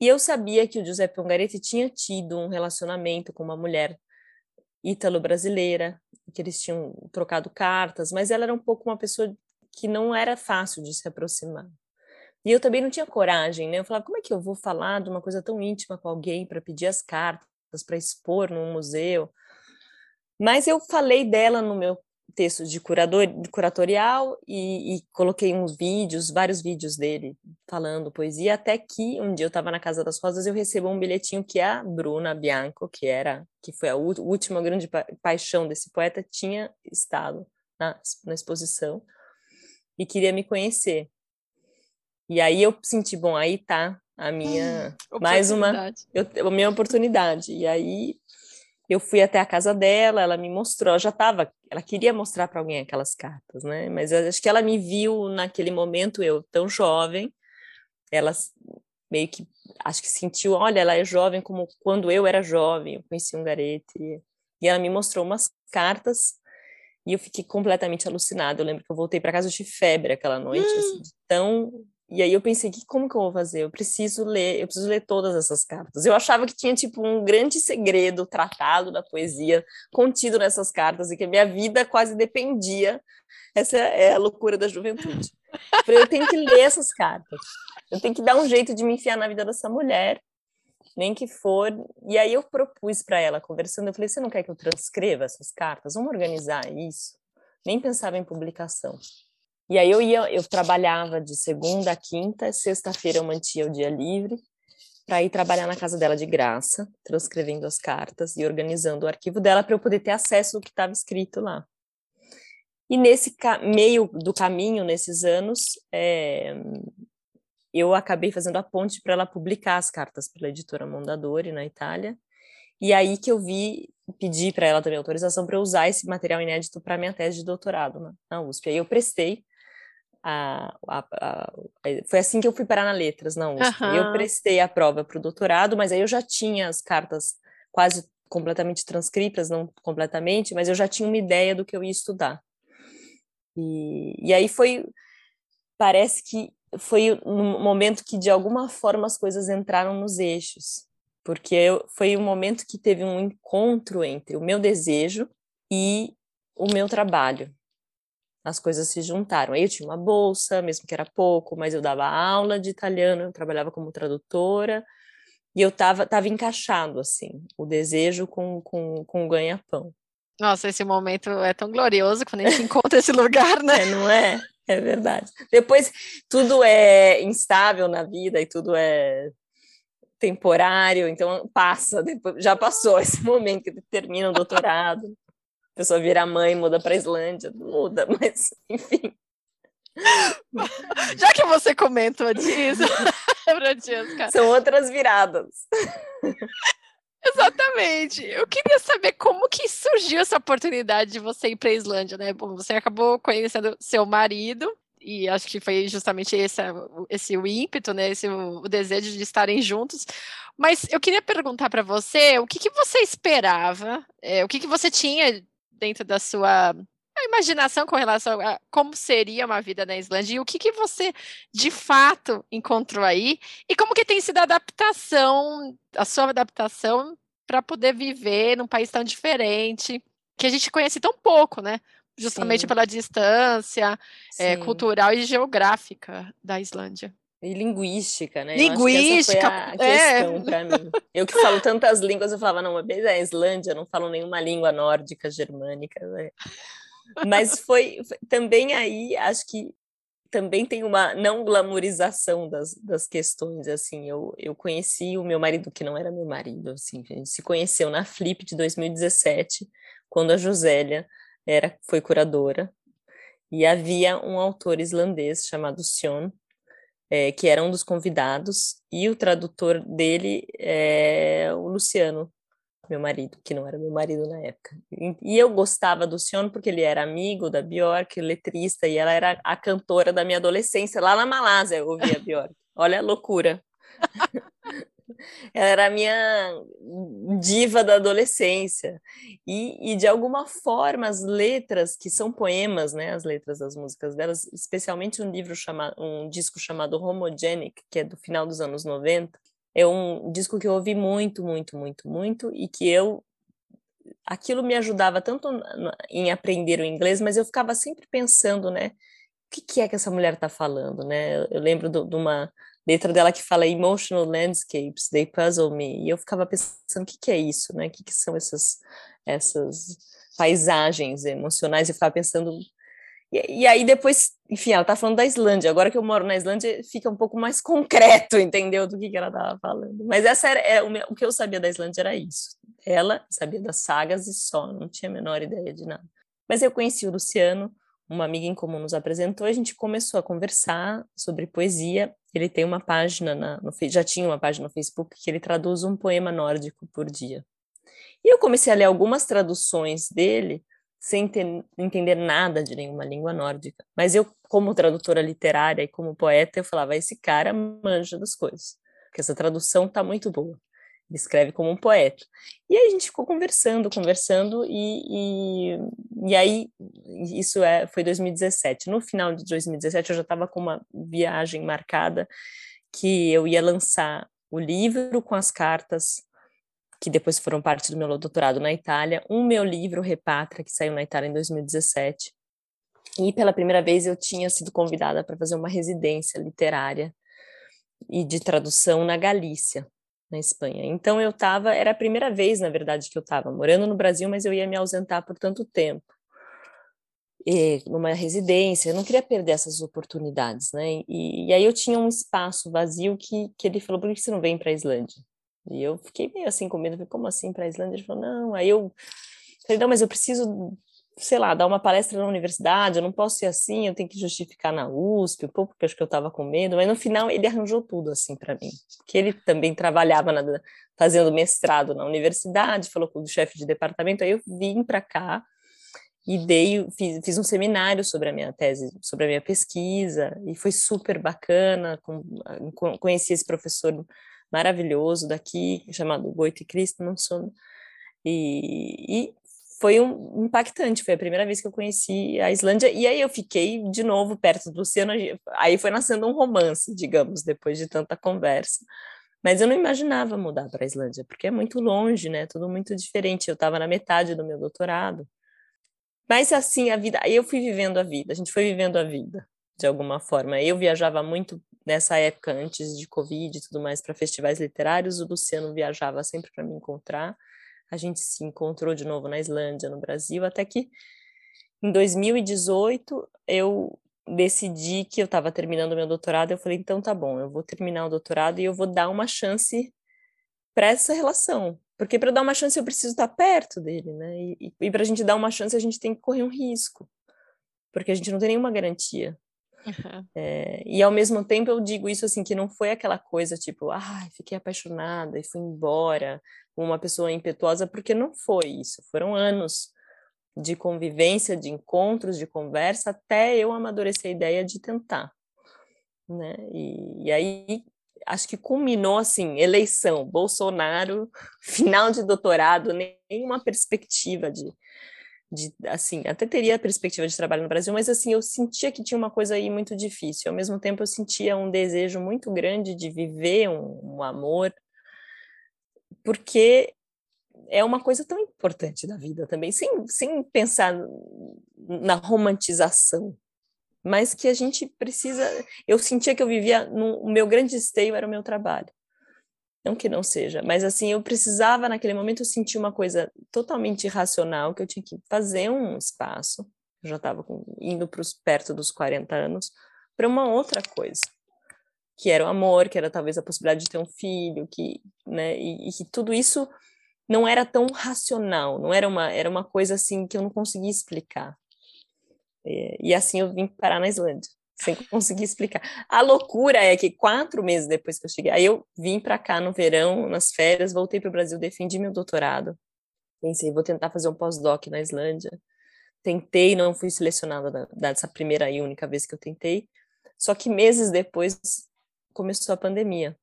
E eu sabia que o Giuseppe Ungaretti tinha tido um relacionamento com uma mulher ítalo-brasileira, que eles tinham trocado cartas, mas ela era um pouco uma pessoa que não era fácil de se aproximar. E eu também não tinha coragem, né? Eu falava, como é que eu vou falar de uma coisa tão íntima com alguém para pedir as cartas, para expor num museu? Mas eu falei dela no meu texto de curador, de curatorial e, e, coloquei uns vídeos, vários vídeos dele falando poesia, até que um dia eu estava na Casa das Rosas e eu recebo um bilhetinho que a Bruna Bianco, que era, que foi a última grande pa paixão desse poeta, tinha estado na, na exposição e queria me conhecer. E aí eu senti, bom, aí tá a minha mais uma eu, a minha oportunidade. E aí eu fui até a casa dela, ela me mostrou, ela já estava, ela queria mostrar para alguém aquelas cartas, né? Mas acho que ela me viu naquele momento, eu tão jovem, ela meio que, acho que sentiu, olha, ela é jovem como quando eu era jovem, eu conheci um garete, e ela me mostrou umas cartas, e eu fiquei completamente alucinada, eu lembro que eu voltei para casa, tive febre aquela noite, assim, tão e aí eu pensei, que como que eu vou fazer? Eu preciso ler, eu preciso ler todas essas cartas. Eu achava que tinha tipo um grande segredo tratado da poesia contido nessas cartas e que a minha vida quase dependia. Essa é a loucura da juventude. Eu, falei, eu tenho que ler essas cartas. Eu tenho que dar um jeito de me enfiar na vida dessa mulher, nem que for. E aí eu propus para ela, conversando, eu falei: "Você não quer que eu transcreva essas cartas? Vamos organizar isso?" Nem pensava em publicação. E aí eu ia, eu trabalhava de segunda a quinta, sexta-feira eu mantinha o dia livre para ir trabalhar na casa dela de graça, transcrevendo as cartas e organizando o arquivo dela para eu poder ter acesso ao que estava escrito lá. E nesse meio do caminho, nesses anos, é, eu acabei fazendo a ponte para ela publicar as cartas pela editora Mondadori na Itália. E aí que eu vi, pedi para ela também autorização para usar esse material inédito para minha tese de doutorado na, na USP. Aí eu prestei a, a, a, foi assim que eu fui parar na letras na USP. Uhum. Eu prestei a prova para o doutorado, mas aí eu já tinha as cartas quase completamente transcritas, não completamente, mas eu já tinha uma ideia do que eu ia estudar. E, e aí foi, parece que foi no momento que de alguma forma as coisas entraram nos eixos, porque eu, foi um momento que teve um encontro entre o meu desejo e o meu trabalho. As coisas se juntaram. Aí eu tinha uma bolsa, mesmo que era pouco, mas eu dava aula de italiano, eu trabalhava como tradutora, e eu estava tava encaixado, assim, o desejo com, com, com o ganha-pão. Nossa, esse momento é tão glorioso quando a gente encontra esse lugar, né? É, não é? É verdade. Depois tudo é instável na vida e tudo é temporário, então passa, depois, já passou esse momento que termina o doutorado, a pessoa vira mãe, muda para Islândia, muda, mas enfim. Já que você comentou disso, Francesca. São outras viradas. Exatamente. Eu queria saber como que surgiu essa oportunidade de você ir para a Islândia, né? Bom, você acabou conhecendo seu marido e acho que foi justamente esse, esse o ímpeto, né? Esse o, o desejo de estarem juntos. Mas eu queria perguntar para você o que, que você esperava, é, o que, que você tinha dentro da sua imaginação com relação a como seria uma vida na Islândia e o que, que você de fato encontrou aí e como que tem sido a adaptação, a sua adaptação para poder viver num país tão diferente que a gente conhece tão pouco, né? Justamente Sim. pela distância é, cultural e geográfica da Islândia. E linguística, né? Linguística, a é. questão para mim. Eu que falo tantas línguas, eu falava, não, mas é a Islândia, eu não falo nenhuma língua nórdica, germânica, né? Mas foi, foi, também aí, acho que também tem uma não glamorização das, das questões, assim, eu, eu conheci o meu marido, que não era meu marido, assim, a gente se conheceu na Flip de 2017, quando a Josélia era, foi curadora, e havia um autor islandês chamado Sion, é, que era um dos convidados, e o tradutor dele é o Luciano, meu marido, que não era meu marido na época. E eu gostava do Sion porque ele era amigo da Bjork, letrista, e ela era a cantora da minha adolescência, lá na Malásia eu ouvia a Bjork. Olha a loucura. ela era a minha diva da adolescência. E, e, de alguma forma as letras, que são poemas, né, as letras das músicas delas, especialmente um livro chamado, um disco chamado Homogenic, que é do final dos anos 90, é um disco que eu ouvi muito, muito, muito, muito e que eu aquilo me ajudava tanto em aprender o inglês, mas eu ficava sempre pensando, né, o que, que é que essa mulher está falando, né? Eu lembro de uma letra dela que fala emotional landscapes, they puzzle me, e eu ficava pensando o que, que é isso, né? O que, que são essas essas paisagens emocionais? Eu ficava pensando e, e, aí depois, enfim, ela tá falando da Islândia. Agora que eu moro na Islândia, fica um pouco mais concreto, entendeu? Do que, que ela tava falando. Mas essa era é, o, meu, o que eu sabia da Islândia era isso. Ela sabia das sagas e só, não tinha a menor ideia de nada. Mas eu conheci o Luciano, uma amiga em comum nos apresentou, a gente começou a conversar sobre poesia. Ele tem uma página na, no, já tinha uma página no Facebook que ele traduz um poema nórdico por dia. E eu comecei a ler algumas traduções dele sem ter, entender nada de nenhuma língua nórdica. Mas eu, como tradutora literária e como poeta, eu falava, esse cara manja das coisas, porque essa tradução está muito boa. Ele escreve como um poeta. E aí a gente ficou conversando, conversando, e, e, e aí isso é, foi 2017. No final de 2017 eu já estava com uma viagem marcada que eu ia lançar o livro com as cartas que depois foram parte do meu doutorado na Itália, um meu livro, Repátria, que saiu na Itália em 2017. E pela primeira vez eu tinha sido convidada para fazer uma residência literária e de tradução na Galícia, na Espanha. Então eu estava, era a primeira vez, na verdade, que eu estava morando no Brasil, mas eu ia me ausentar por tanto tempo. E, numa residência, eu não queria perder essas oportunidades, né? E, e aí eu tinha um espaço vazio que, que ele falou: por que você não vem para a Islândia? E eu fiquei meio assim com medo, falei, como assim para a Islândia? Ele falou, não, aí eu falei, não, mas eu preciso, sei lá, dar uma palestra na universidade, eu não posso ser assim, eu tenho que justificar na USP, um pouco porque acho que eu estava com medo, mas no final ele arranjou tudo assim para mim, porque ele também trabalhava na, fazendo mestrado na universidade, falou com o chefe de departamento, aí eu vim para cá e dei, fiz, fiz, um seminário sobre a minha tese, sobre a minha pesquisa, e foi super bacana, com, conheci esse professor maravilhoso daqui, chamado Goethe Kristmansson, e, e foi um, impactante, foi a primeira vez que eu conheci a Islândia, e aí eu fiquei de novo perto do oceano, aí foi nascendo um romance, digamos, depois de tanta conversa. Mas eu não imaginava mudar para a Islândia, porque é muito longe, né? Tudo muito diferente. Eu estava na metade do meu doutorado. Mas assim, a vida, eu fui vivendo a vida, a gente foi vivendo a vida, de alguma forma. Eu viajava muito nessa época, antes de Covid e tudo mais, para festivais literários, o Luciano viajava sempre para me encontrar. A gente se encontrou de novo na Islândia, no Brasil, até que em 2018 eu decidi que eu estava terminando meu doutorado. Eu falei, então tá bom, eu vou terminar o doutorado e eu vou dar uma chance para essa relação, porque para dar uma chance eu preciso estar perto dele, né? E, e para a gente dar uma chance a gente tem que correr um risco, porque a gente não tem nenhuma garantia. Uhum. É, e ao mesmo tempo eu digo isso assim que não foi aquela coisa tipo, ah, fiquei apaixonada e fui embora, uma pessoa impetuosa, porque não foi isso. Foram anos de convivência, de encontros, de conversa, até eu amadurecer a ideia de tentar, né? E, e aí acho que culminou assim, eleição, Bolsonaro, final de doutorado, nenhuma perspectiva de, de, assim, até teria a perspectiva de trabalho no Brasil, mas assim, eu sentia que tinha uma coisa aí muito difícil. Ao mesmo tempo, eu sentia um desejo muito grande de viver um, um amor, porque é uma coisa tão importante da vida também, sem, sem pensar na romantização, mas que a gente precisa. Eu sentia que eu vivia. No, o meu grande esteio era o meu trabalho. Não que não seja, mas assim, eu precisava, naquele momento, eu senti uma coisa totalmente irracional, que eu tinha que fazer um espaço. Eu já estava indo para perto dos 40 anos, para uma outra coisa que era o amor, que era talvez a possibilidade de ter um filho, que, né, e, e, que tudo isso não era tão racional, não era uma, era uma coisa assim que eu não conseguia explicar. É, e assim eu vim parar na Islândia, sem conseguir explicar. A loucura é que quatro meses depois que eu cheguei, aí eu vim para cá no verão, nas férias, voltei para o Brasil, defendi meu doutorado. Pensei, vou tentar fazer um pós-doc na Islândia. Tentei, não fui selecionada dessa primeira e única vez que eu tentei. Só que meses depois começou a pandemia.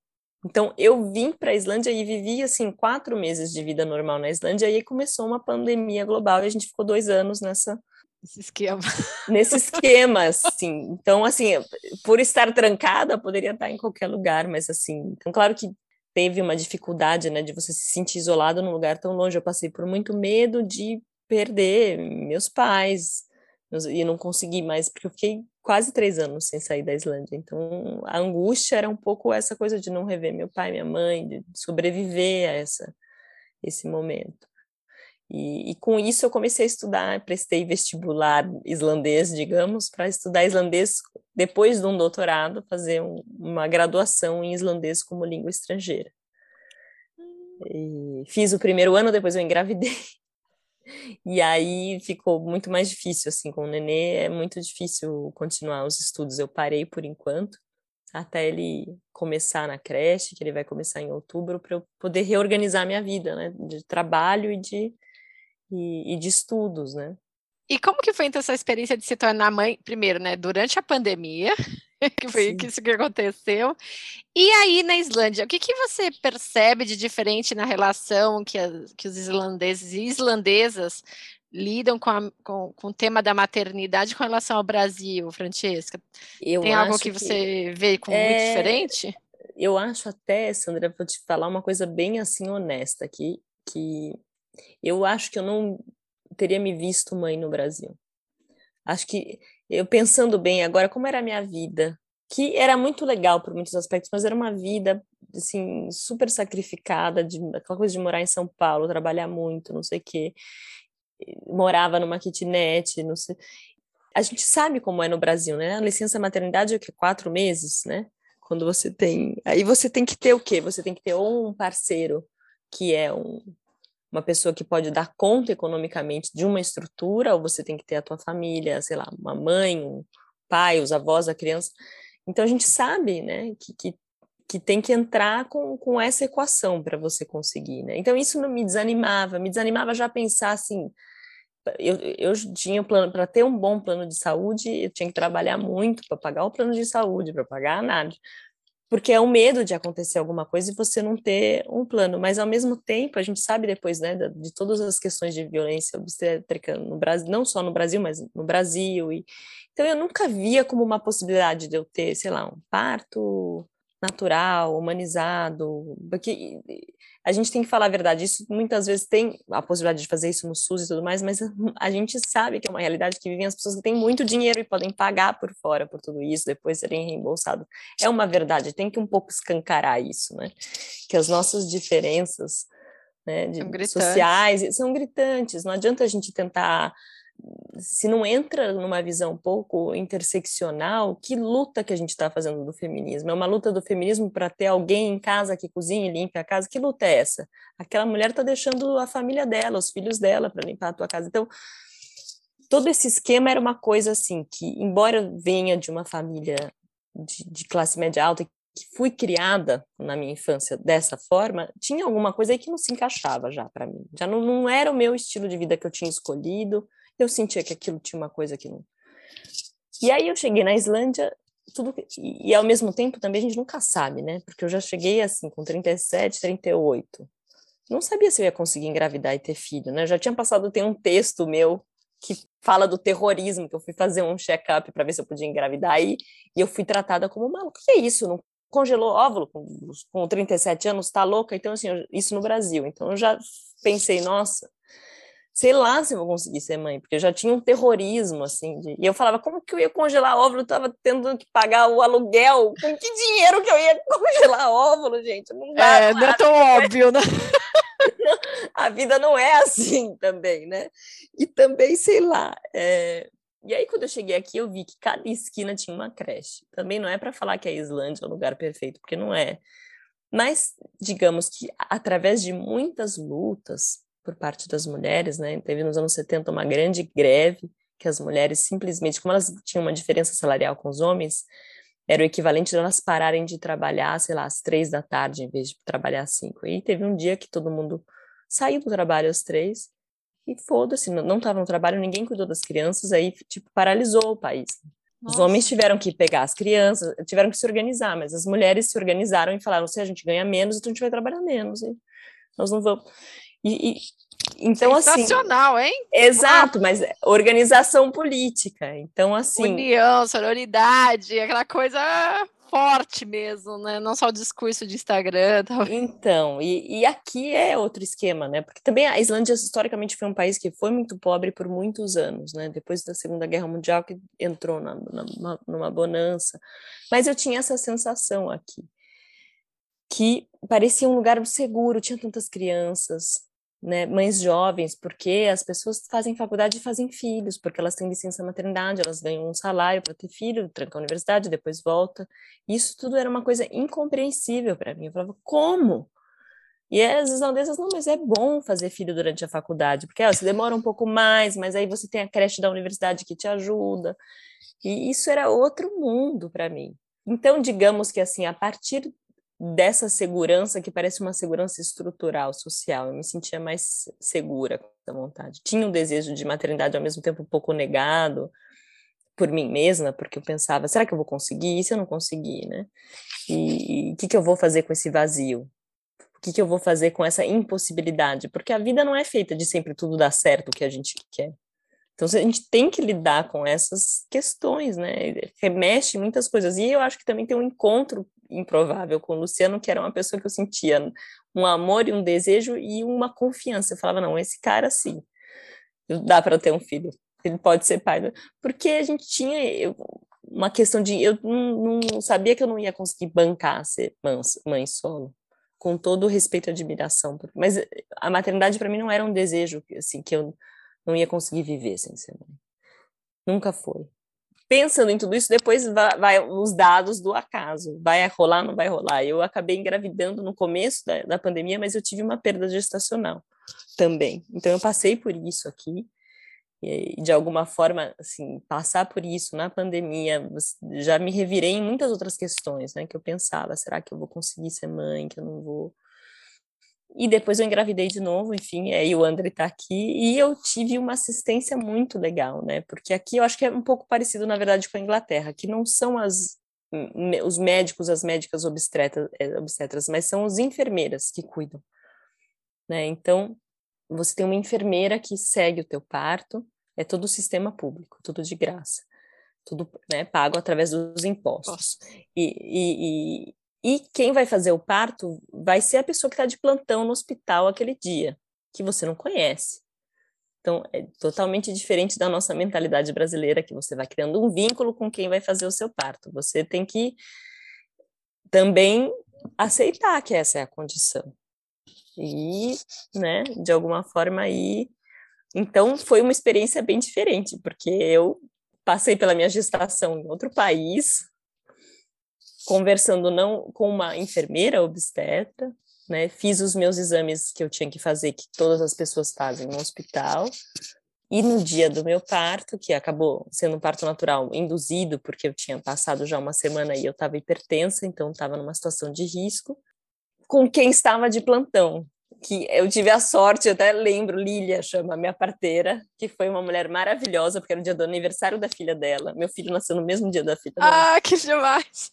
Então, eu vim para a Islândia e vivi, assim, quatro meses de vida normal na Islândia, e aí começou uma pandemia global, e a gente ficou dois anos nessa... Esse esquema. Nesse esquema, assim. Então, assim, por estar trancada, poderia estar em qualquer lugar, mas, assim... Então, claro que teve uma dificuldade, né, de você se sentir isolado num lugar tão longe. Eu passei por muito medo de perder meus pais, e não consegui mais, porque eu fiquei quase três anos sem sair da Islândia. Então, a angústia era um pouco essa coisa de não rever meu pai, minha mãe, de sobreviver a essa, esse momento. E, e com isso eu comecei a estudar, prestei vestibular islandês, digamos, para estudar islandês depois de um doutorado, fazer um, uma graduação em islandês como língua estrangeira. E fiz o primeiro ano, depois eu engravidei. E aí ficou muito mais difícil, assim, com o nenê é muito difícil continuar os estudos. Eu parei por enquanto, até ele começar na creche, que ele vai começar em outubro, para eu poder reorganizar minha vida, né, de trabalho e de, e, e de estudos, né. E como que foi então essa experiência de se tornar mãe, primeiro, né, durante a pandemia, que foi Sim. isso que aconteceu. E aí na Islândia, o que, que você percebe de diferente na relação que, a, que os islandeses e islandesas lidam com, a, com, com, o tema da maternidade com relação ao Brasil, Francesca? Eu Tem algo que, que você vê como é... muito diferente? Eu acho até, Sandra, vou te falar uma coisa bem assim honesta aqui, que eu acho que eu não teria me visto mãe no Brasil. Acho que eu pensando bem agora, como era a minha vida, que era muito legal por muitos aspectos, mas era uma vida, assim, super sacrificada, de, aquela coisa de morar em São Paulo, trabalhar muito, não sei o quê. Morava numa kitnet, não sei. A gente sabe como é no Brasil, né? A licença maternidade é o quê? Quatro meses, né? Quando você tem. Aí você tem que ter o quê? Você tem que ter ou um parceiro que é um, uma pessoa que pode dar conta economicamente de uma estrutura, ou você tem que ter a tua família, sei lá, uma mãe, um pai, os avós da criança. Então a gente sabe, né, que, que, que tem que entrar com, com essa equação para você conseguir, né? Então isso me desanimava, me desanimava já pensar assim, eu, eu tinha um plano para ter um bom plano de saúde, eu tinha que trabalhar muito para pagar o plano de saúde, para pagar a análise porque é o medo de acontecer alguma coisa e você não ter um plano, mas ao mesmo tempo a gente sabe depois, né, de, de todas as questões de violência obstétrica no Brasil, não só no Brasil, mas no Brasil e então eu nunca via como uma possibilidade de eu ter, sei lá, um parto natural, humanizado, porque a gente tem que falar a verdade. Isso muitas vezes tem a possibilidade de fazer isso no SUS e tudo mais, mas a gente sabe que é uma realidade que vivem as pessoas que têm muito dinheiro e podem pagar por fora por tudo isso, depois serem reembolsados. É uma verdade, tem que um pouco escancarar isso, né? Que as nossas diferenças né, de, são sociais são gritantes. Não adianta a gente tentar se não entra numa visão um pouco interseccional, que luta que a gente está fazendo do feminismo? É uma luta do feminismo para ter alguém em casa que cozinhe e limpe a casa? Que luta é essa? Aquela mulher está deixando a família dela, os filhos dela para limpar a tua casa. Então, todo esse esquema era uma coisa assim, que embora venha de uma família de, de classe média alta, que fui criada na minha infância dessa forma, tinha alguma coisa aí que não se encaixava já para mim. Já não, não era o meu estilo de vida que eu tinha escolhido, eu sentia que aquilo tinha uma coisa que não. E aí eu cheguei na Islândia, tudo e, e ao mesmo tempo também a gente nunca sabe, né? Porque eu já cheguei assim com 37, 38. Não sabia se eu ia conseguir engravidar e ter filho, né? Já tinha passado tem um texto meu que fala do terrorismo, que eu fui fazer um check-up para ver se eu podia engravidar aí, e eu fui tratada como maluca. O que é isso? Não congelou óvulo com, com 37 anos, tá louca? Então, assim, eu, isso no Brasil. Então, eu já pensei, nossa, sei lá se eu vou conseguir ser mãe, porque eu já tinha um terrorismo, assim, de... e eu falava, como que eu ia congelar óvulo? Eu tava tendo que pagar o aluguel, com que dinheiro que eu ia congelar óvulo, gente? Não dá, é, não é tão óbvio, né? A vida não é assim também, né? E também, sei lá, é... E aí, quando eu cheguei aqui, eu vi que cada esquina tinha uma creche. Também não é para falar que a Islândia é o lugar perfeito, porque não é. Mas, digamos que através de muitas lutas, por parte das mulheres, né? Teve nos anos 70 uma grande greve que as mulheres simplesmente, como elas tinham uma diferença salarial com os homens, era o equivalente de elas pararem de trabalhar, sei lá, às três da tarde, em vez de trabalhar às cinco. E teve um dia que todo mundo saiu do trabalho às três e foda-se, não estava no trabalho, ninguém cuidou das crianças, aí, tipo, paralisou o país. Nossa. Os homens tiveram que pegar as crianças, tiveram que se organizar, mas as mulheres se organizaram e falaram: se a gente ganha menos, então a gente vai trabalhar menos. E nós não vamos. E, e então assim Sensacional, assim, hein? Exato, mas organização política. Então assim, união, sororidade, aquela coisa forte mesmo, né? Não só o discurso de Instagram. Tal. Então, e, e, aqui é outro esquema, né? Porque também a Islândia historicamente foi um país que foi muito pobre por muitos anos, né? Depois da Segunda Guerra Mundial que entrou na, na, numa bonança. Mas eu tinha essa sensação aqui que parecia um lugar seguro, tinha tantas crianças, né, mães jovens, porque as pessoas fazem faculdade e fazem filhos, porque elas têm licença maternidade, elas ganham um salário para ter filho, tranca a universidade, depois volta. Isso tudo era uma coisa incompreensível para mim. Eu falava, como? E as islandesas, não, mas é bom fazer filho durante a faculdade, porque ó, você demora um pouco mais, mas aí você tem a creche da universidade que te ajuda. E isso era outro mundo para mim. Então, digamos que assim, a partir dessa segurança que parece uma segurança estrutural, social. Eu me sentia mais segura com essa vontade. Tinha um desejo de maternidade ao mesmo tempo um pouco negado por mim mesma, porque eu pensava, será que eu vou conseguir? E se eu não conseguir, né? E o que, que eu vou fazer com esse vazio? O que, que eu vou fazer com essa impossibilidade? Porque a vida não é feita de sempre tudo dar certo o que a gente quer. Então a gente tem que lidar com essas questões, né? Remexe muitas coisas. E eu acho que também tem um encontro improvável com o Luciano, que era uma pessoa que eu sentia um amor e um desejo e uma confiança. Eu falava, não, esse cara sim, dá para ter um filho, ele pode ser pai. Porque a gente tinha uma questão de. Eu não, não sabia que eu não ia conseguir bancar ser mãe solo com todo o respeito e admiração, mas a maternidade para mim não era um desejo assim que eu não ia conseguir viver sem ser mãe. Nunca foi pensando em tudo isso, depois vai, vai, os dados do acaso, vai rolar, não vai rolar. Eu acabei engravidando no começo da, da pandemia, mas eu tive uma perda gestacional também. Então eu passei por isso aqui, e de alguma forma, assim, passar por isso na pandemia, já me revirei em muitas outras questões, né, que eu pensava, será que eu vou conseguir ser mãe, que eu não vou e depois eu engravidei de novo, enfim, aí o André está aqui, e eu tive uma assistência muito legal, né? Porque aqui eu acho que é um pouco parecido, na verdade, com a Inglaterra, que não são as, os médicos, as médicas obstetras, eh, obstetras, mas são as enfermeiras que cuidam, né? Então, você tem uma enfermeira que segue o teu parto, é todo o sistema público, tudo de graça, tudo né, pago através dos impostos. E, e, E quem vai fazer o parto vai ser a pessoa que está de plantão no hospital aquele dia, que você não conhece. Então, é totalmente diferente da nossa mentalidade brasileira, que você vai criando um vínculo com quem vai fazer o seu parto. Você tem que também aceitar que essa é a condição. E, né, de alguma forma aí. Então, foi uma experiência bem diferente, porque eu passei pela minha gestação em outro país, conversando não com uma enfermeira obstetra, né? Fiz os meus exames que eu tinha que fazer, que todas as pessoas fazem no hospital. E no dia do meu parto, que acabou sendo um parto natural induzido, porque eu tinha passado já uma semana e eu estava hipertensa, então estava numa situação de risco, com quem estava de plantão, que eu tive a sorte, eu até lembro, Lilia chama minha parteira, que foi uma mulher maravilhosa, porque era o dia do aniversário da filha dela. Meu filho nasceu no mesmo dia da filha dela. Ah, que demais!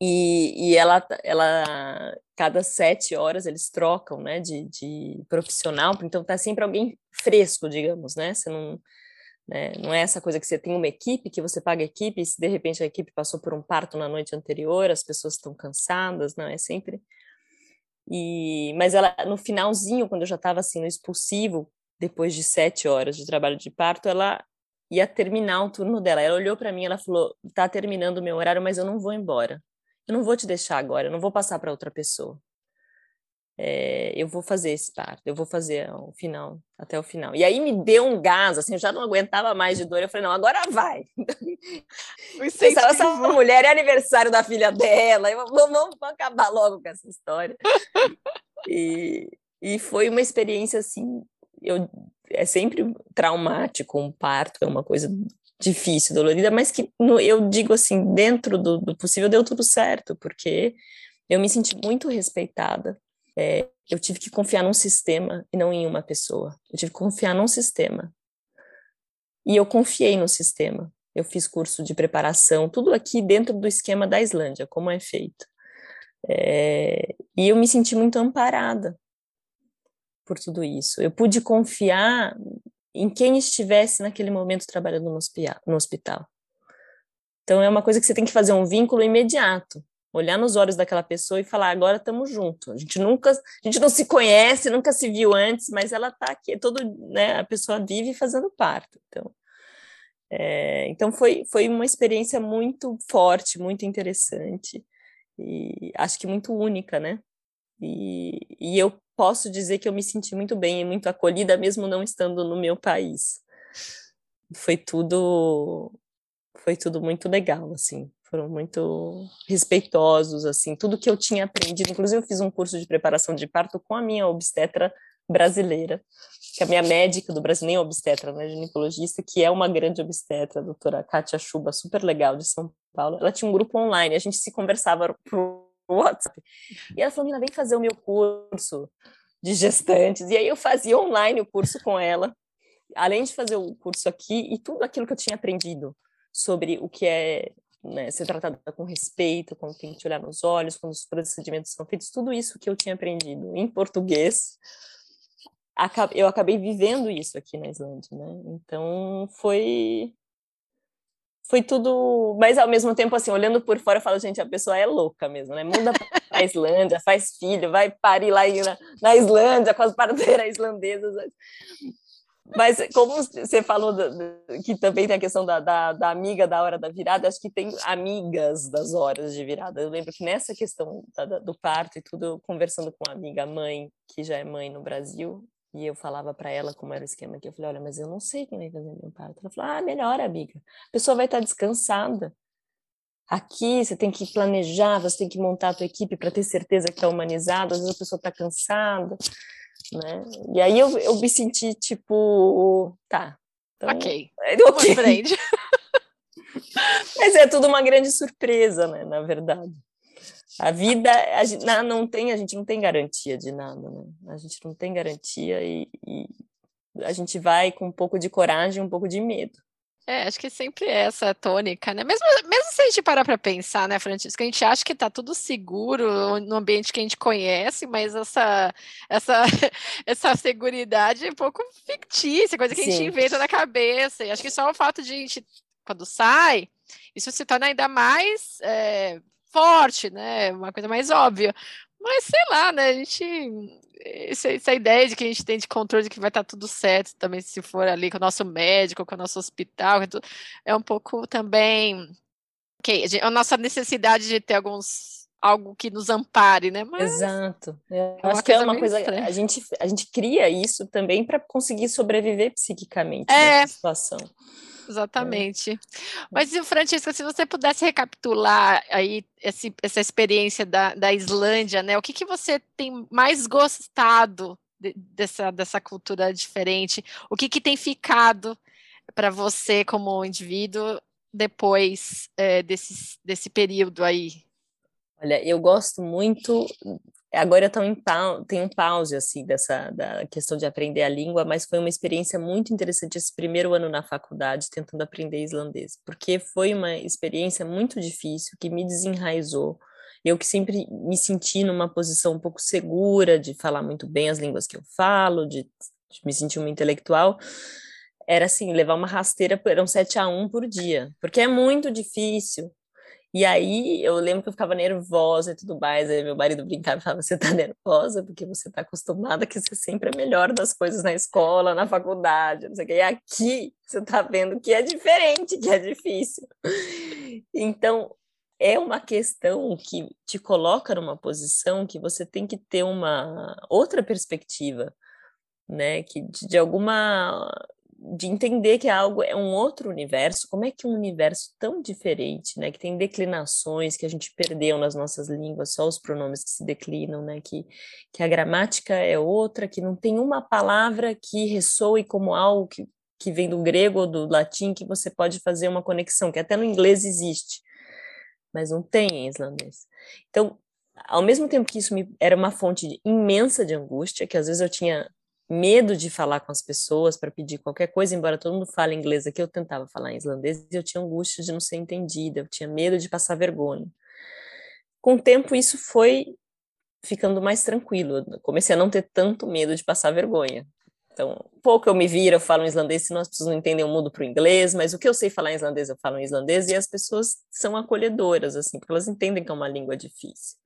E, e ela, ela, cada sete horas eles trocam, né, de, de profissional, então tá sempre alguém fresco, digamos, né, você não, né, não é essa coisa que você tem uma equipe, que você paga a equipe, e se de repente a equipe passou por um parto na noite anterior, as pessoas estão cansadas, não, é sempre... E, mas ela, no finalzinho, quando eu já estava assim, no expulsivo, depois de sete horas de trabalho de parto, ela ia terminar o turno dela. Ela olhou para mim, ela falou: "Tá terminando o meu horário, mas eu não vou embora eu não vou te deixar agora, eu não vou passar para outra pessoa. É, eu vou fazer esse parto, eu vou fazer o final, até o final. E aí me deu um gás, assim, eu já não aguentava mais de dor, eu falei, não, agora vai. Pensava, essa mulher é aniversário da filha dela, eu, vamos, acabar logo com essa história. e, e foi uma experiência, assim, eu, é sempre traumático um parto, é uma coisa difícil, dolorida, mas que no, eu digo assim, dentro do, do, possível deu tudo certo, porque eu me senti muito respeitada. É, eu tive que confiar num sistema e não em uma pessoa. Eu tive que confiar num sistema. E eu confiei no sistema. Eu fiz curso de preparação, tudo aqui dentro do esquema da Islândia, como é feito. É, e eu me senti muito amparada por tudo isso. Eu pude confiar em quem estivesse naquele momento trabalhando no hospital. Então é uma coisa que você tem que fazer um vínculo imediato, olhar nos olhos daquela pessoa e falar agora estamos juntos. A gente nunca, a gente não se conhece, nunca se viu antes, mas ela está aqui, todo, né, a pessoa vive fazendo parto. Então, é, então foi foi uma experiência muito forte, muito interessante e acho que muito única, né? E, e eu posso dizer que eu me senti muito bem e muito acolhida, mesmo não estando no meu país. Foi tudo, foi tudo muito legal, assim. Foram muito respeitosos, assim. Tudo que eu tinha aprendido, inclusive eu fiz um curso de preparação de parto com a minha obstetra brasileira, que é a minha médica do Brasil, nem obstetra, né, ginecologista, que é uma grande obstetra, a doutora Kátia Chuba, super legal, de São Paulo. Ela tinha um grupo online, a gente se conversava por WhatsApp. E ela falou, Mina, vem fazer o meu curso de gestantes. E aí eu fazia online o curso com ela, além de fazer o curso aqui e tudo aquilo que eu tinha aprendido sobre o que é né, ser tratada com respeito, quando tem que te olhar nos olhos, quando os procedimentos são feitos, tudo isso que eu tinha aprendido em português, eu acabei vivendo isso aqui na Islândia, né? Então foi foi tudo, mas ao mesmo tempo, assim, olhando por fora, eu falo, gente, a pessoa é louca mesmo, né? Muda para a Islândia, faz filho, vai parir lá na, na Islândia com as parteiras islandesas. Mas como você falou do, do, que também tem a questão da, da, da, amiga da hora da virada, acho que tem amigas das horas de virada. Eu lembro que nessa questão da, do parto e tudo, conversando com uma amiga mãe, que já é mãe no Brasil, e eu falava para ela como era o esquema aqui. Eu falei, olha, mas eu não sei quem vai fazer meu parto. Ela falou, ah, melhor, amiga. A pessoa vai estar descansada. Aqui você tem que planejar, você tem que montar a tua equipe para ter certeza que está humanizado. Às vezes a pessoa está cansada, né? E aí eu, eu me senti tipo, tá. Então, ok. ok. Frente. mas é tudo uma grande surpresa, né? Na verdade. A vida, a gente não tem, a gente não tem garantia de nada, né? A gente não tem garantia e, e a gente vai com um pouco de coragem, um pouco de medo. É, acho que sempre é essa tônica, né? Mesmo, mesmo se a gente parar para pensar, né, Francisco, a gente acha que está tudo seguro no ambiente que a gente conhece, mas essa essa essa seguridade é um pouco fictícia, coisa que Sim. a gente inventa na cabeça. E acho que só o fato de a gente, quando sai, isso se torna ainda mais é, forte, né? Uma coisa mais óbvia. Mas sei lá, né? A gente. Essa, ideia de que a gente tem de controle de que vai estar tudo certo também, se for ali com o nosso médico, com o nosso hospital, é um pouco também. Okay, a nossa necessidade de ter alguns algo que nos ampare, né? Mas Exato. Eu é acho que é uma coisa. A gente, a gente cria isso também para conseguir sobreviver psiquicamente é. nessa situação. Exatamente. É. Mas, Francisca, se você pudesse recapitular aí esse, essa experiência da, da Islândia, né? O que, que você tem mais gostado de, dessa, dessa cultura diferente? O que, que tem ficado para você como indivíduo depois é, desse, desse período aí? Olha, eu gosto muito Agora eu tô em tenho um pause assim dessa da questão de aprender a língua, mas foi uma experiência muito interessante esse primeiro ano na faculdade tentando aprender islandês, porque foi uma experiência muito difícil que me desenraizou. Eu que sempre me senti numa posição um pouco segura de falar muito bem as línguas que eu falo, de, de me sentir uma intelectual, era assim, levar uma rasteira, eram 7 a 1 por dia, porque é muito difícil e aí eu lembro que eu ficava nervosa e tudo mais. Aí meu marido brincava e falava: Você tá nervosa porque você tá acostumada que você sempre é melhor das coisas na escola, na faculdade, não sei o. E aqui você tá vendo que é diferente, que é difícil. Então é uma questão que te coloca numa posição que você tem que ter uma outra perspectiva, né? Que de alguma de entender que é algo é um outro universo, como é que um universo tão diferente, né, que tem declinações que a gente perdeu nas nossas línguas, só os pronomes que se declinam, né, que, que a gramática é outra, que não tem uma palavra que ressoe como algo que, que vem do grego ou do latim que você pode fazer uma conexão, que até no inglês existe, mas não tem em islandês. Então, ao mesmo tempo que isso me, era uma fonte imensa de angústia, que às vezes eu tinha medo de falar com as pessoas para pedir qualquer coisa, embora todo mundo fale inglês aqui, eu tentava falar em islandês e eu tinha angústia de não ser entendida, eu tinha medo de passar vergonha. Com o tempo, isso foi ficando mais tranquilo, eu comecei a não ter tanto medo de passar vergonha. Então, pouco eu me viro, eu falo islandês, senão as pessoas não entendem, eu mudo para o inglês, mas o que eu sei falar em islandês, eu falo em islandês, e as pessoas são acolhedoras, assim, porque elas entendem que é uma língua difícil.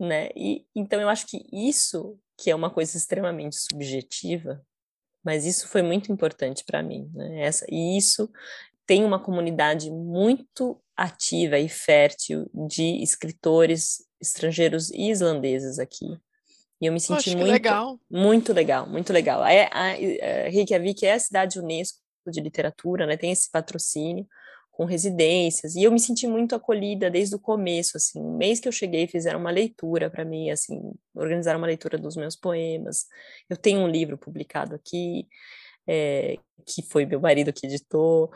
Né? E, então, eu acho que isso que é uma coisa extremamente subjetiva, mas isso foi muito importante para mim, né? Essa, e isso tem uma comunidade muito ativa e fértil de escritores estrangeiros e islandeses aqui. E eu me senti Poxa, muito legal. muito legal, muito legal. É, a, a Reykjavik é a cidade UNESCO de literatura, né? Tem esse patrocínio com residências, e eu me senti muito acolhida desde o começo, assim, um mês que eu cheguei fizeram uma leitura para mim, assim, organizaram uma leitura dos meus poemas, eu tenho um livro publicado aqui, é, que foi meu marido que editou,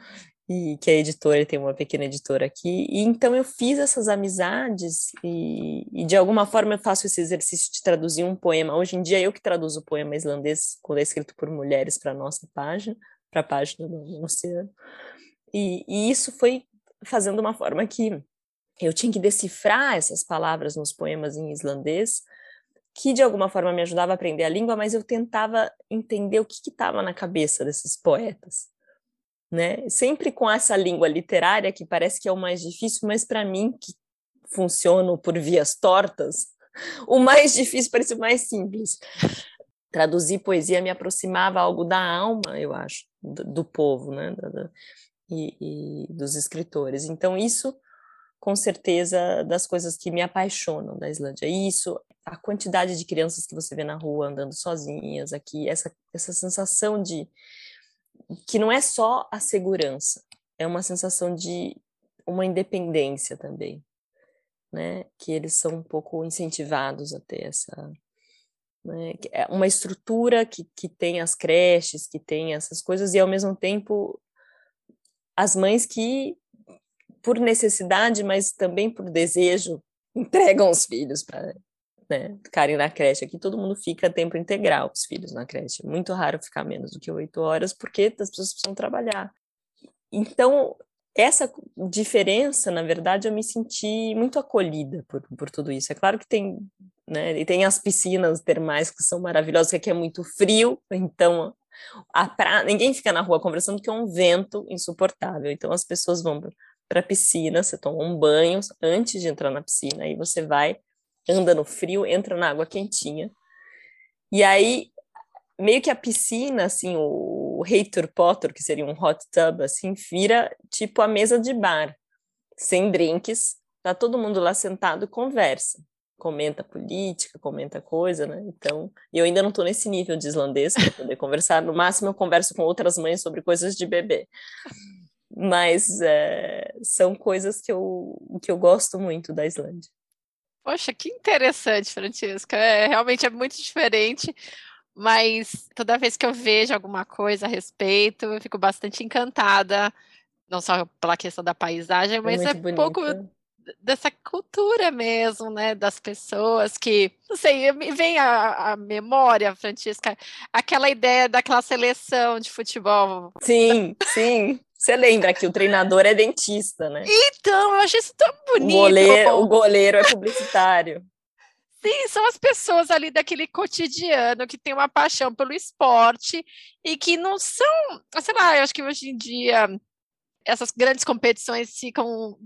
e que é editor, ele tem uma pequena editora aqui, e então eu fiz essas amizades, e, e, de alguma forma eu faço esse exercício de traduzir um poema, hoje em dia eu que traduzo o poema islandês, quando é escrito por mulheres para nossa página, para a página do Oceano, e, e isso foi fazendo uma forma que eu tinha que decifrar essas palavras nos poemas em islandês, que de alguma forma me ajudava a aprender a língua, mas eu tentava entender o que estava na cabeça desses poetas, né? Sempre com essa língua literária que parece que é o mais difícil, mas para mim que funciono por vias tortas, o mais difícil parece o mais simples. Traduzir poesia me aproximava algo da alma, eu acho, do, do povo, né? E, e dos escritores. Então, isso, com certeza, das coisas que me apaixonam da Islândia. Isso, a quantidade de crianças que você vê na rua andando sozinhas aqui, essa, essa sensação de que não é só a segurança, é uma sensação de uma independência também, né? Que eles são um pouco incentivados a ter essa né? É uma estrutura que, que tem as creches, que tem essas coisas e ao mesmo tempo as mães que, por necessidade, mas também por desejo, entregam os filhos para né, ficarem na creche. Aqui todo mundo fica tempo integral, os filhos na creche. Muito raro ficar menos do que oito horas, porque as pessoas precisam trabalhar. Então, essa diferença, na verdade, eu me senti muito acolhida por, por tudo isso. É claro que tem, né, e tem as piscinas termais que são maravilhosas, que aqui é muito frio, então pra... ninguém fica na rua conversando porque é um vento insuportável. Então as pessoas vão para a piscina, você toma um banho antes de entrar na piscina, aí você vai, anda no frio, entra na água quentinha. E aí, meio que a piscina, assim, o Heitor Potter, que seria um hot tub, assim, vira tipo a mesa de bar, sem drinks, tá todo mundo lá sentado conversa comenta política, comenta coisa, né? Então, eu ainda não estou nesse nível de islandês para poder conversar. No máximo, eu converso com outras mães sobre coisas de bebê. Mas é, são coisas que eu, que eu gosto muito da Islândia. Poxa, que interessante, Francisca. É, realmente é muito diferente, mas toda vez que eu vejo alguma coisa a respeito, eu fico bastante encantada, não só pela questão da paisagem, é mas é, é pouco dessa cultura mesmo, né, das pessoas que, não sei, me vem a, a, memória, Francisca, aquela ideia daquela seleção de futebol. Sim, sim. Você lembra que o treinador é dentista, né? Então, eu acho isso tão bonito. O goleiro, o goleiro é publicitário. Sim, são as pessoas ali daquele cotidiano que tem uma paixão pelo esporte e que não são, sei lá, eu acho que hoje em dia essas grandes competições ficam,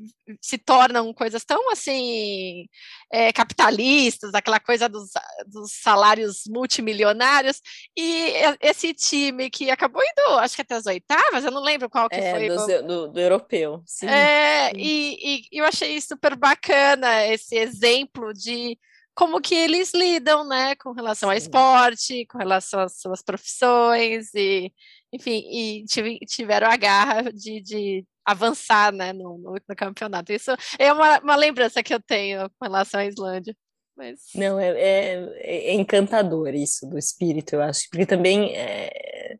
se tornam coisas tão assim é, capitalistas, aquela coisa dos, dos, salários multimilionários, e esse time que acabou indo, acho que até as oitavas, eu não lembro qual que é, foi. Do, do, do europeu, sim. É, sim. E, e eu achei super bacana esse exemplo de como que eles lidam, né, com relação ao esporte, com relação às suas profissões e, enfim, e tiveram a garra de, de avançar, né, no, no, no, campeonato. Isso é uma, uma lembrança que eu tenho com relação à Islândia. Mas... Não, é, é, é encantador isso do espírito, eu acho, porque também é,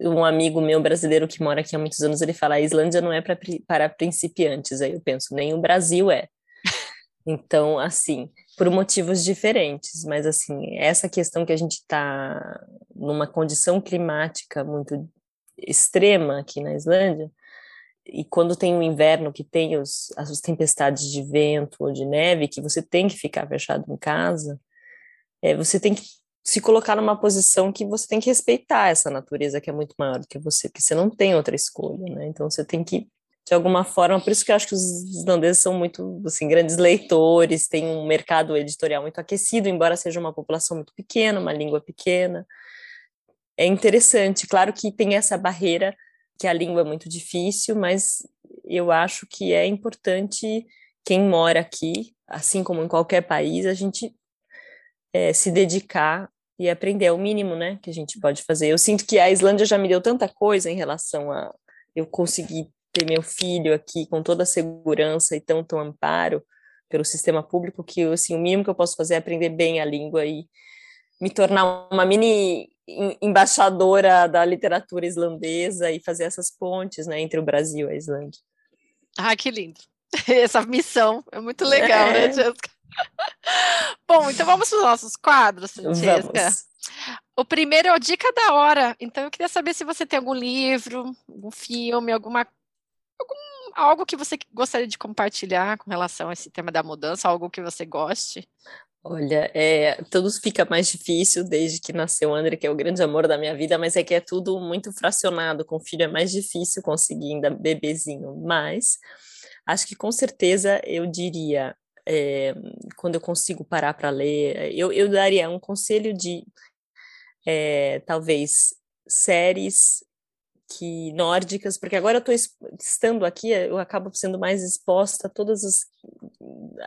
um amigo meu brasileiro que mora aqui há muitos anos, ele fala, a Islândia não é pra, para principiantes, aí eu penso, nem o Brasil é. Então, assim, por motivos diferentes, mas assim, essa questão que a gente está numa condição climática muito extrema aqui na Islândia, e quando tem o inverno que tem os, as tempestades de vento ou de neve, que você tem que ficar fechado em casa, é, você tem que se colocar numa posição que você tem que respeitar essa natureza que é muito maior do que você, porque você não tem outra escolha, né? Então você tem que de alguma forma, por isso que eu acho que os islandeses são muito, assim, grandes leitores, tem um mercado editorial muito aquecido, embora seja uma população muito pequena, uma língua pequena. É interessante, claro que tem essa barreira que a língua é muito difícil, mas eu acho que é importante quem mora aqui, assim como em qualquer país, a gente é, se dedicar e aprender, é o mínimo, né, que a gente pode fazer. Eu sinto que a Islândia já me deu tanta coisa em relação a eu conseguir ter meu filho aqui com toda a segurança e tanto amparo pelo sistema público que assim, o mínimo que eu posso fazer é aprender bem a língua e me tornar uma mini embaixadora da literatura islandesa e fazer essas pontes né, entre o Brasil e a Islândia. Ah, que lindo! Essa missão é muito legal, né, é. né, Jéssica? Bom, então vamos para os nossos quadros, Francesca. O primeiro é o Dica da Hora. Então eu queria saber se você tem algum livro, algum filme, alguma algum, algo que você gostaria de compartilhar com relação a esse tema da mudança, algo que você goste? Olha, é, tudo fica mais difícil desde que nasceu o André, que é o grande amor da minha vida, mas é que é tudo muito fracionado. Com filho é mais difícil conseguir ainda bebezinho. Mas acho que com certeza eu diria, é, quando eu consigo parar para ler, eu, eu daria um conselho de é, talvez séries que nórdicas, porque agora eu estou estando aqui, eu acabo sendo mais exposta a todas as,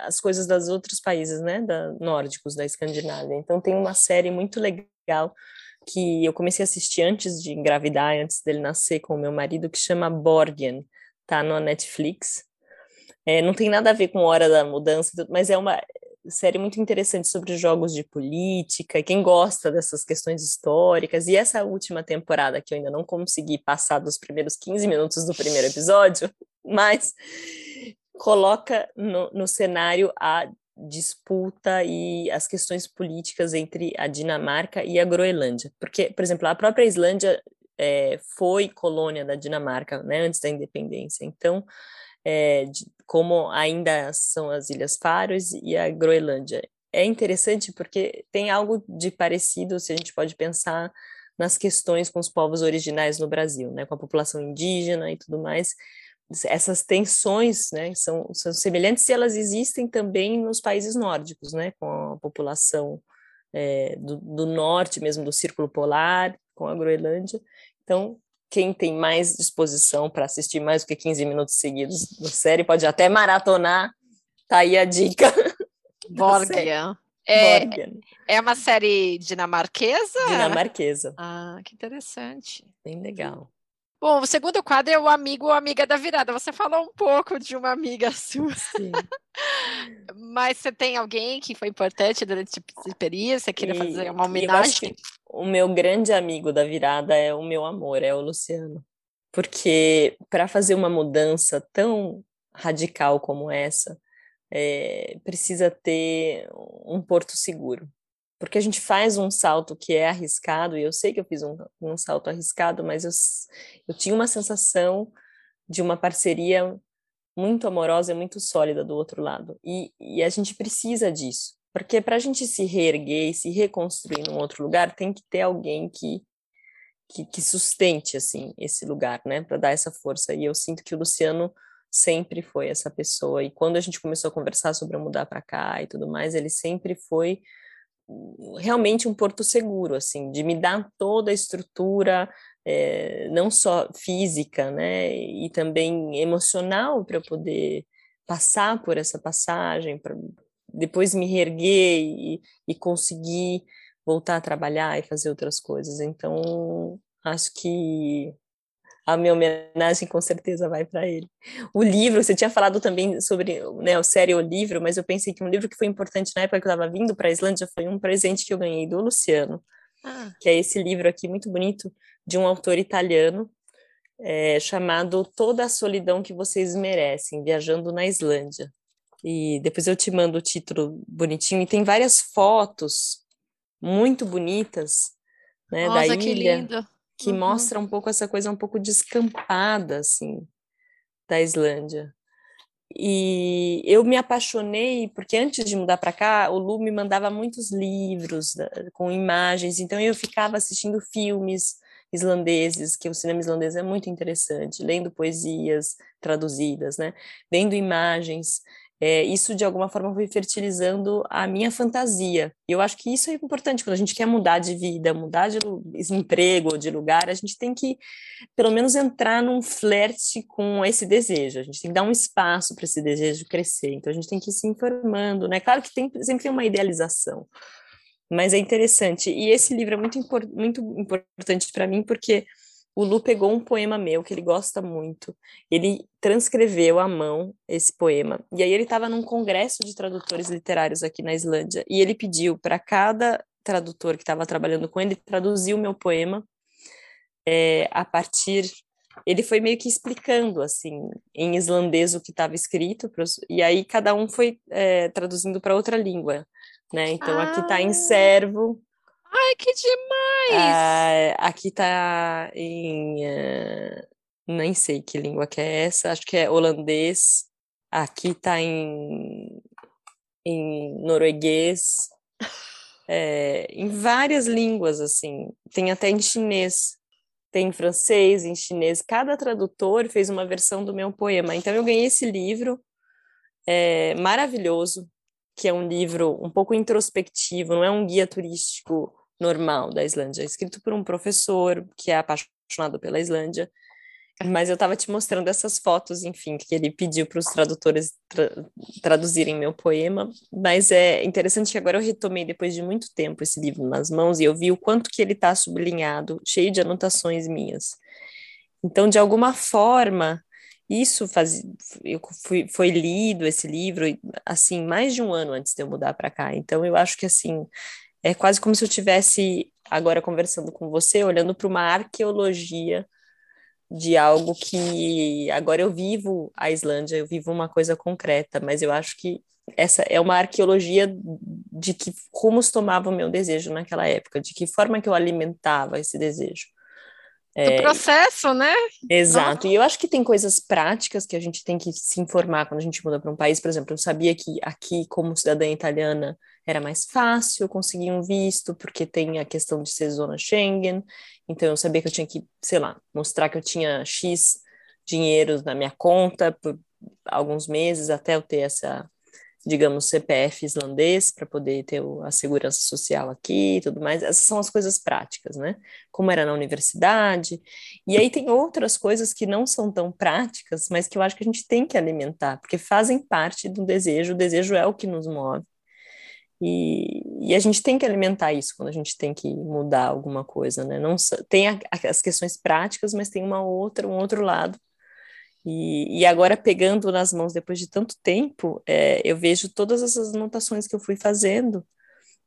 as coisas dos outros países, né, da, nórdicos, da Escandinávia. Então tem uma série muito legal que eu comecei a assistir antes de engravidar, antes dele nascer com o meu marido, que chama Borgen, tá no Netflix. É, não tem nada a ver com Hora da Mudança, mas é uma série muito interessante sobre jogos de política, quem gosta dessas questões históricas. E essa última temporada, que eu ainda não consegui passar dos primeiros 15 minutos do primeiro episódio, mas coloca no, no cenário a disputa e as questões políticas entre a Dinamarca e a Groenlândia. Porque, por exemplo, a própria Islândia é, foi colônia da Dinamarca, né, antes da independência. Então, é, como ainda são as Ilhas Faroes e a Groenlândia. É interessante porque tem algo de parecido, se a gente pode pensar nas questões com os povos originais no Brasil, né, com a população indígena e tudo mais. essas tensões, né, são, são semelhantes e elas existem também nos países nórdicos, né, com a população é, do, do, norte mesmo, do Círculo Polar, com a Groenlândia. Então, quem tem mais disposição para assistir mais do que 15 minutos seguidos da série pode até maratonar, tá aí a dica. Borgia. É, é uma série dinamarquesa? Dinamarquesa. Ah, que interessante. Bem legal. Bom, o segundo quadro é o amigo ou amiga da virada. Você falou um pouco de uma amiga sua. Sim. Mas você tem alguém que foi importante durante essa experiência? Você queria fazer uma homenagem? o meu grande amigo da virada é o meu amor, é o Luciano. Porque para fazer uma mudança tão radical como essa, é, precisa ter um porto seguro porque a gente faz um salto que é arriscado, e eu sei que eu fiz um, um salto arriscado, mas eu, eu tinha uma sensação de uma parceria muito amorosa e muito sólida do outro lado. E, e a gente precisa disso, porque para a gente se reerguer e se reconstruir num outro lugar, tem que ter alguém que, que, que sustente assim esse lugar, né, para dar essa força. E eu sinto que o Luciano sempre foi essa pessoa. E quando a gente começou a conversar sobre mudar para cá e tudo mais, ele sempre foi realmente um porto seguro, assim, de me dar toda a estrutura, é, não só física, né, e também emocional para poder passar por essa passagem, para depois me reerguer e, e conseguir voltar a trabalhar e fazer outras coisas. Então, acho que a minha homenagem com certeza vai para ele. O livro, você tinha falado também sobre né, o série O Livro, mas eu pensei que um livro que foi importante na época que eu estava vindo para a Islândia foi um presente que eu ganhei do Luciano, ah. que é esse livro aqui muito bonito de um autor italiano é, chamado Toda a Solidão que Vocês Merecem, Viajando na Islândia. E depois eu te mando o título bonitinho, e tem várias fotos muito bonitas né, Nossa, da ilha. Que lindo que uhum. mostra um pouco essa coisa um pouco descampada, assim, da Islândia. E eu me apaixonei, porque antes de mudar para cá, o Lu me mandava muitos livros com imagens, então eu ficava assistindo filmes islandeses, que o cinema islandês é muito interessante, lendo poesias traduzidas, né? Vendo imagens é, isso de alguma forma foi fertilizando a minha fantasia. E eu acho que isso é importante quando a gente quer mudar de vida, mudar de emprego, de lugar, a gente tem que pelo menos entrar num flerte com esse desejo. A gente tem que dar um espaço para esse desejo crescer. Então a gente tem que ir se informando, né? Claro que tem, sempre tem uma idealização, mas é interessante. E esse livro é muito, muito importante para mim porque o Lu pegou um poema meu que ele gosta muito, ele transcreveu à mão esse poema, e aí ele estava num congresso de tradutores literários aqui na Islândia, e ele pediu para cada tradutor que estava trabalhando com ele traduzir o meu poema é, a partir. Ele foi meio que explicando, assim, em islandês o que estava escrito, e aí cada um foi é, traduzindo para outra língua, né? Então ah. aqui está em servo, Ai, que demais! Uh, aqui tá em. Uh, nem sei que língua que é essa, acho que é holandês. Aqui tá em, em norueguês. É, em várias línguas, assim. Tem até em chinês. Tem em francês, em chinês. Cada tradutor fez uma versão do meu poema. Então, eu ganhei esse livro é, maravilhoso, que é um livro um pouco introspectivo, não é um guia turístico normal da Islândia, escrito por um professor que é apaixonado pela Islândia. Mas eu estava te mostrando essas fotos, enfim, que ele pediu para os tradutores tra traduzirem meu poema. Mas é interessante que agora eu retomei, depois de muito tempo, esse livro nas mãos e eu vi o quanto que ele está sublinhado, cheio de anotações minhas. Então, de alguma forma, isso faz, eu fui, foi lido esse livro assim mais de um ano antes de eu mudar para cá. Então, eu acho que assim é quase como se eu tivesse agora conversando com você, olhando para uma arqueologia de algo que agora eu vivo a Islândia, eu vivo uma coisa concreta, mas eu acho que essa é uma arqueologia de que rumos tomava o meu desejo naquela época, de que forma que eu alimentava esse desejo. É, do processo, né? Exato. E eu acho que tem coisas práticas que a gente tem que se informar quando a gente muda para um país. Por exemplo, eu sabia que aqui, como cidadã italiana, era mais fácil conseguir um visto, porque tem a questão de ser zona Schengen. Então, eu sabia que eu tinha que, sei lá, mostrar que eu tinha X dinheiro na minha conta por alguns meses até eu ter essa digamos, CPF islandês para poder ter a segurança social aqui e tudo mais. Essas são as coisas práticas, né? Como era na universidade. E aí tem outras coisas que não são tão práticas, mas que eu acho que a gente tem que alimentar, porque fazem parte do desejo. O desejo é o que nos move. E, e a gente tem que alimentar isso quando a gente tem que mudar alguma coisa, né? Não tem a, as questões práticas, mas tem uma outra, um outro lado e, e, agora, pegando nas mãos depois de tanto tempo, é, eu vejo todas essas anotações que eu fui fazendo,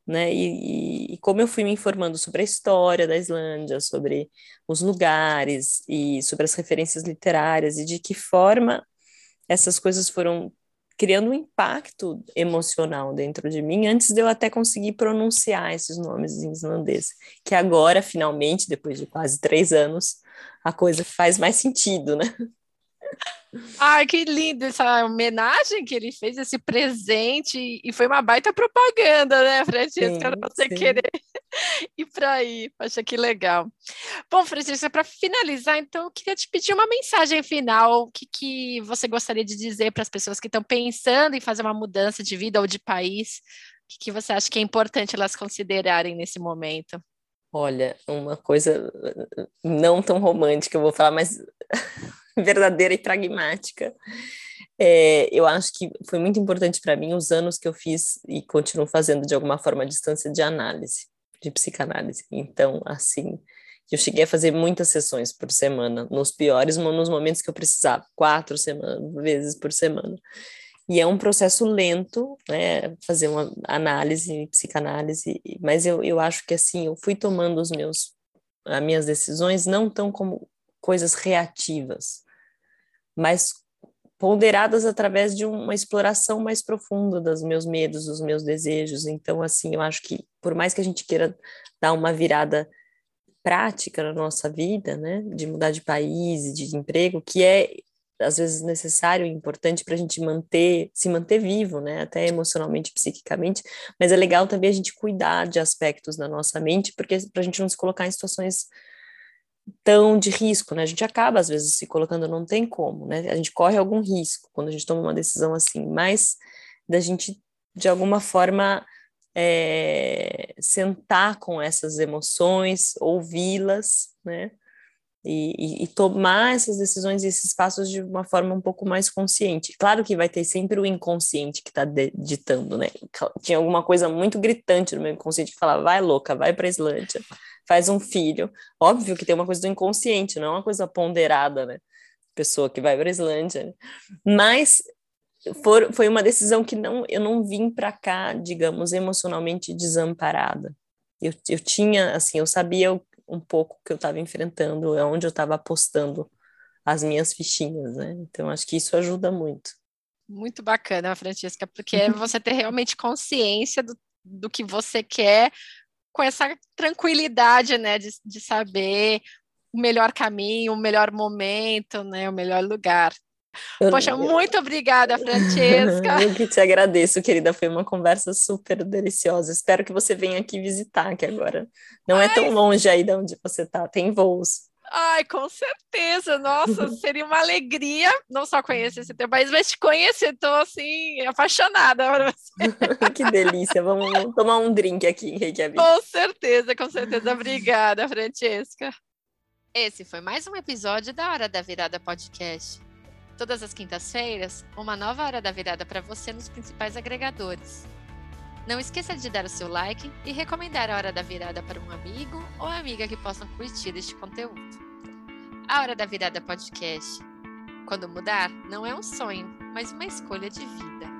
né? E, e, como eu fui me informando sobre a história da Islândia, sobre os lugares e sobre as referências literárias e de que forma essas coisas foram criando um impacto emocional dentro de mim antes de eu até conseguir pronunciar esses nomes em islandês, que agora, finalmente, depois de quase três anos, a coisa faz mais sentido, né? Ai, que lindo essa homenagem que ele fez, esse presente, e foi uma baita propaganda, né, Francisca? Sim, você sim. querer ir para aí. Acho que legal. Bom, Francisca, para finalizar, então, eu queria te pedir uma mensagem final. O que, que você gostaria de dizer para as pessoas que estão pensando em fazer uma mudança de vida ou de país? O que, que você acha que é importante elas considerarem nesse momento? Olha, uma coisa não tão romântica, eu vou falar, mas verdadeira e pragmática. É, eu acho que foi muito importante para mim os anos que eu fiz e continuo fazendo de alguma forma a distância de análise, de psicanálise. Então, assim, eu cheguei a fazer muitas sessões por semana, nos piores, nos momentos que eu precisava, quatro semanas, vezes por semana. E é um processo lento, né, fazer uma análise, psicanálise, mas eu, eu acho que assim, eu fui tomando os meus, as minhas decisões não tão como coisas reativas, mas ponderadas através de uma exploração mais profunda dos meus medos, dos meus desejos. Então, assim, eu acho que por mais que a gente queira dar uma virada prática na nossa vida, né, de mudar de país, de emprego, que é às vezes necessário e importante para a gente manter, se manter vivo, né, até emocionalmente, psiquicamente, mas é legal também a gente cuidar de aspectos da nossa mente, porque para a gente não se colocar em situações tão de risco, né? A gente acaba às vezes se colocando, não tem como, né? A gente corre algum risco quando a gente toma uma decisão assim, mas da gente de alguma forma é, sentar com essas emoções, ouvi-las, né? E, e, e, tomar essas decisões e esses passos de uma forma um pouco mais consciente. Claro que vai ter sempre o inconsciente que está ditando, né? Tinha alguma coisa muito gritante no meu inconsciente que falava, vai louca, vai para a Islândia, faz um filho. Óbvio que tem uma coisa do inconsciente, não é uma coisa ponderada, né? Pessoa que vai para a Islândia. Né? Mas for, foi uma decisão que não, eu não vim para cá, digamos, emocionalmente desamparada. Eu, eu tinha, assim, eu sabia um pouco que eu estava enfrentando, é onde eu estava apostando as minhas fichinhas, né? Então acho que isso ajuda muito. Muito bacana, Francisca, porque é você ter realmente consciência do, do que você quer, com essa tranquilidade, né, de, de saber o melhor caminho, o melhor momento, né, o melhor lugar. Poxa, muito obrigada, Francesca. Eu que te agradeço, querida. Foi uma conversa super deliciosa. Espero que você venha aqui visitar, que agora não Ai. é tão longe aí de onde você está. Tem voos. Ai, com certeza. Nossa, seria uma alegria não só conhecer esse teu país, mas te conhecer. Estou, assim, apaixonada por você. que delícia. Vamos tomar um drink aqui em Reykjavik. Com certeza, com certeza. Obrigada, Francesca. Esse foi mais um episódio da Hora da Virada Podcast. Todas as quintas-feiras, uma nova Hora da Virada para você nos principais agregadores. Não esqueça de dar o seu like e recomendar a Hora da Virada para um amigo ou amiga que possam curtir este conteúdo. A Hora da Virada Podcast. Quando mudar, não é um sonho, mas uma escolha de vida.